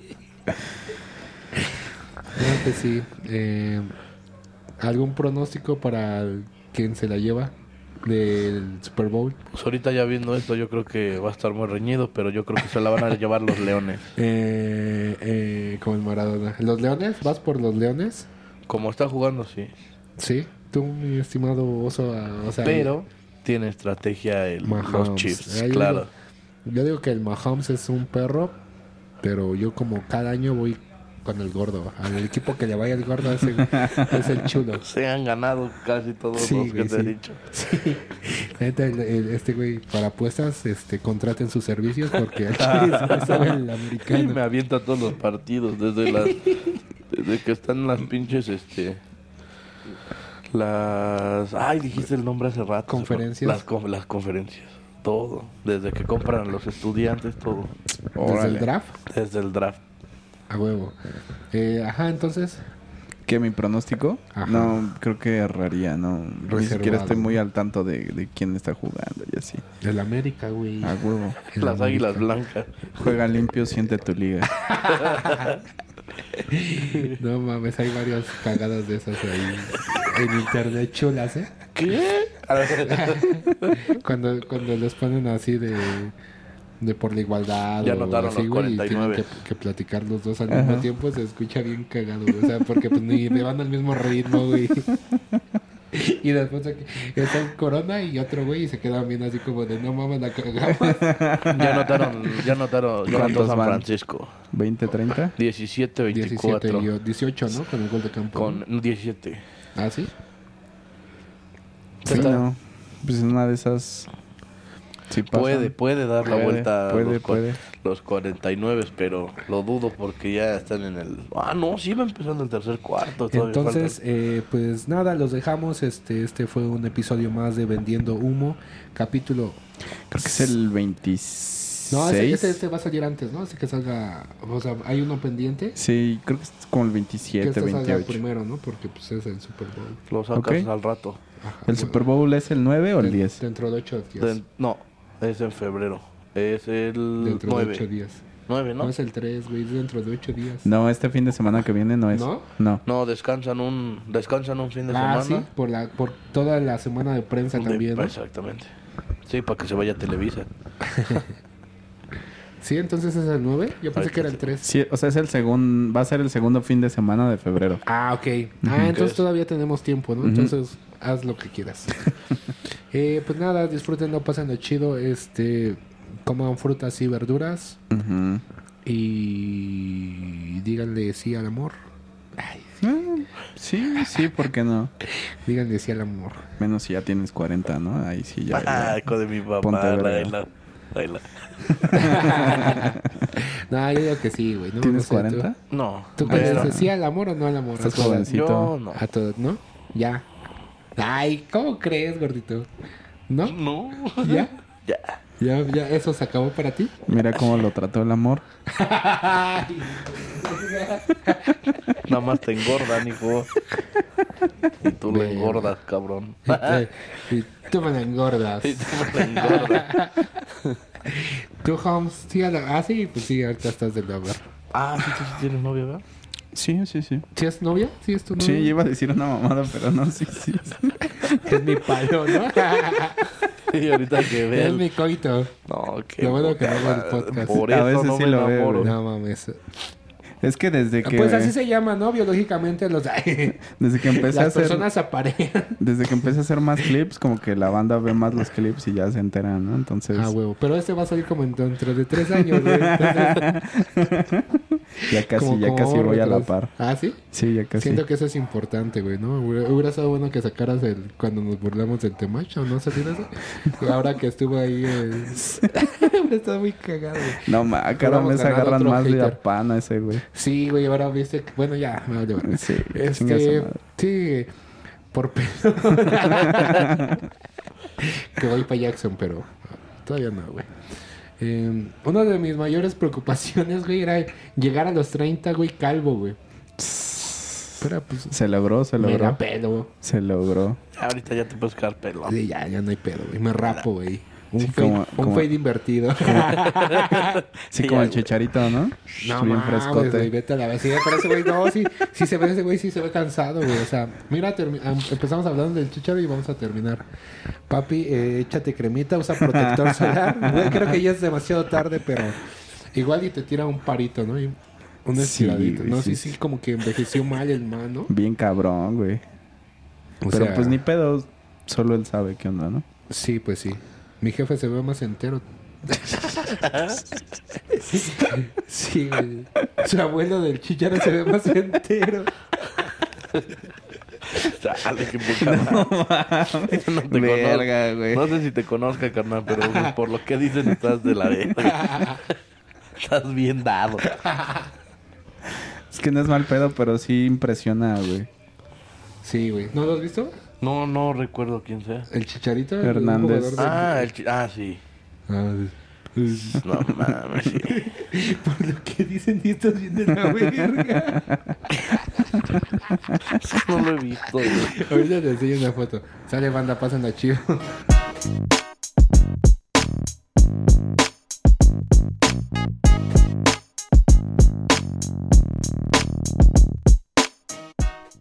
No, sí. eh, ¿Algún pronóstico para quien se la lleva del Super Bowl? Pues ahorita ya viendo esto, yo creo que va a estar muy reñido, pero yo creo que se la van a llevar los leones. Eh, eh, como el Maradona. ¿Los Leones? ¿Vas por los Leones? Como está jugando, sí. Sí. Tú, mi estimado oso, ah, o sea, Pero tiene estrategia el, Mahomes. los Chiefs, Ah, yo claro. digo- yo digo que el Mahomes es un perro, pero yo como cada año voy con el gordo. Al equipo que le vaya el gordo es el, es el chulo. Se han ganado casi todos Sí, los que te he sí. dicho. Sí. La neta, el- el- este güey, para apuestas, este, contraten sus servicios porque el sabe el Y me americano. avienta todos los partidos, desde las desde que están las pinches este las ay dijiste el nombre hace rato Conferencias. las, con- las conferencias todo desde que compran los estudiantes todo Desde el draft, desde el draft a huevo. Eh, ajá, entonces, ¿Qué, mi pronóstico? Ajá. No, creo que erraría, no. Ni Reservado. siquiera estoy muy al tanto de, de quién está jugando y así. el América, güey. A huevo. El las águilas blancas Juega limpio, siente tu liga. No mames, hay varias cagadas de esas ahí en internet chulas, ¿eh? ¿qué? A ver, Cuando, cuando los ponen así de, de por la igualdad Ya o anotaron así, los güey, y tienen 49. que, que platicar los dos al mismo tiempo, se escucha bien cagado, güey. O sea, porque pues ni le van al mismo ritmo, güey. Y después aquí está el Corona y otro güey y se quedan bien así como de no mames la cagamos. ya anotaron ya anotó ¿Cuántos San van? Francisco ¿20, 30? 17 24 17 y yo, 18, ¿no? Con el gol de campo. con 17 Ah, sí. Sí, no. Pues una de esas. Sí. Puede, puede dar la Puede, vuelta a puede, los, cua- puede. los 49, pero lo dudo porque ya están en el... Ah, no, sí va empezando el tercer cuarto. Entonces, eh, pues nada, los dejamos. Este, este fue un episodio más de Vendiendo Humo, capítulo. Creo que es el 26. No, ese, ese- este va a salir antes, ¿no? Así que salga. O sea, hay uno pendiente. Sí, creo que es como el Que 27, este salga 28. primero, ¿no? Porque pues es el Super Bowl. Lo sacas ok. al rato. Ajá, ¿El bueno. Super Bowl es el 9 o el Den- 10? Dentro de 8 días. Den- no, es en febrero. Es el dentro de 8 9. días. 9, ¿no? ¿no? es el 3, güey. Es dentro de 8 días. No, este fin de semana que viene no es. ¿No? No. No, descansan un, descansan un fin de ah, semana. sí. Por, la, por toda la semana de prensa De- también, ¿no? Exactamente. Sí, para que se vaya a Televisa. Sí, entonces es el 9. Yo pensé Ay, que era el 3. Sí, o sea, es el segundo. Va a ser el segundo fin de semana de febrero. Ah, ok. Ah, entonces es? todavía tenemos tiempo, ¿no? Entonces haz lo que quieras. eh, pues nada, disfruten, no pasen chido. Este, coman frutas y verduras y díganle sí al amor. Ay, Ah, sí, sí, ¿por qué no? díganle sí al amor. Menos si ya tienes 40, ¿no? Ahí sí ya. ya. Ah, de mi papá. Laila. no, yo digo que sí, güey. ¿no? ¿Tienes No sé, ¿tú- 40? No. ¿Tú, dices? ¿Sí al amor o no al amor? Estás jovencito. Yo no. A todos, ¿no? Ya. Ay, ¿cómo crees, gordito? ¿No? No. ¿Ya? Ya. ¿Ya, ya eso se acabó para ti? Mira cómo lo trató el amor. Nada más te engordan, hijo. Y tú lo engordas, cabrón. y tú me la engordas. Y tú me lo engordas. ¿Tú, Holmes? Sí, ah, sí, pues sí, ahorita estás de lover. Ah, sí, tú sí tienes novia, ¿verdad? Sí, sí, sí. ¿Sí es novia? ¿Sí es tu novia? Sí, yo iba a decir una mamada, pero no, sí, sí. Es mi palo, ¿no? Y ahorita que es veas. mi coito. No, que. Lo bueno que no el podcast. Por A veces no sí me lo veo, enamoro. No mames. Es que desde que. Pues así se llama, ¿no? Biológicamente los... Desde que empecé a Las hacer. personas aparean. Desde que empecé a hacer más clips, como que la banda ve más los clips y ya se enteran, ¿no? Entonces. Ah, huevo. Pero este va a salir como en- dentro de tres años, güey. Entonces, ya casi, como- ya como casi voy a la par. ¿Ah, sí? Sí, ya casi. Siento que eso es importante, güey, ¿no? Hubiera, estado bueno que sacaras el... Cuando nos burlamos del Temacho, ¿no? ¿Se eso? Ahora que estuvo ahí... hubiera estado muy cagado, güey. No, ma, cada mes agarran más de la pana ese, güey. Sí, güey, ahora viste que... Bueno, ya, me vale verga. Sí, chinga su Este... Sí, por pedo. que voy para Jackson, pero todavía no, güey. Eh, una de mis mayores preocupaciones, güey, era llegar a los 30, güey, calvo, güey. Pero pues... Se logró, se Me logró. da pedo. Se logró. Ahorita ya te puedes quedar pelón. Sí, ya, ya no hay pedo, güey. Me rapo, güey. Un, Sí, fade, como- un como- fade invertido. Sí, como el chicharito, ¿no? no Bien frescote. güey, vete a la vez. Sí, pero ese güey, no, sí, sí se ve, ese güey sí se ve cansado, güey. O sea, mira, empezamos hablando del chicharo y vamos a terminar. Papi, eh, échate cremita, usa protector solar. Güey, creo que ya es demasiado tarde, pero igual y te tira un parito, ¿no? Y un estiradito. no, sí, sí, como que envejeció mal el mano. Bien cabrón, güey. O Pero sea, pues ni pedo, solo él sabe qué onda, ¿no? Sí, pues sí. Mi jefe se ve más entero. sí, güey. Su abuelo del chicharo se ve más entero. Dale, qué madre. No te Verga, conozco. güey. No sé si te conozca, carnal, pero por lo que dicen estás de la verga. estás bien dado. Es que no es mal pedo, pero sí impresiona, güey. Sí, güey. ¿No lo has visto? No, no recuerdo quién sea. ¿El Chicharito? Hernández. El ah, el chi ah, sí. Ah, sí. No mames. Sí. Por lo que dicen, y estás viendo la verga. No lo he visto, güey. Ahorita te enseño una foto. Sale banda, pasan a chivo.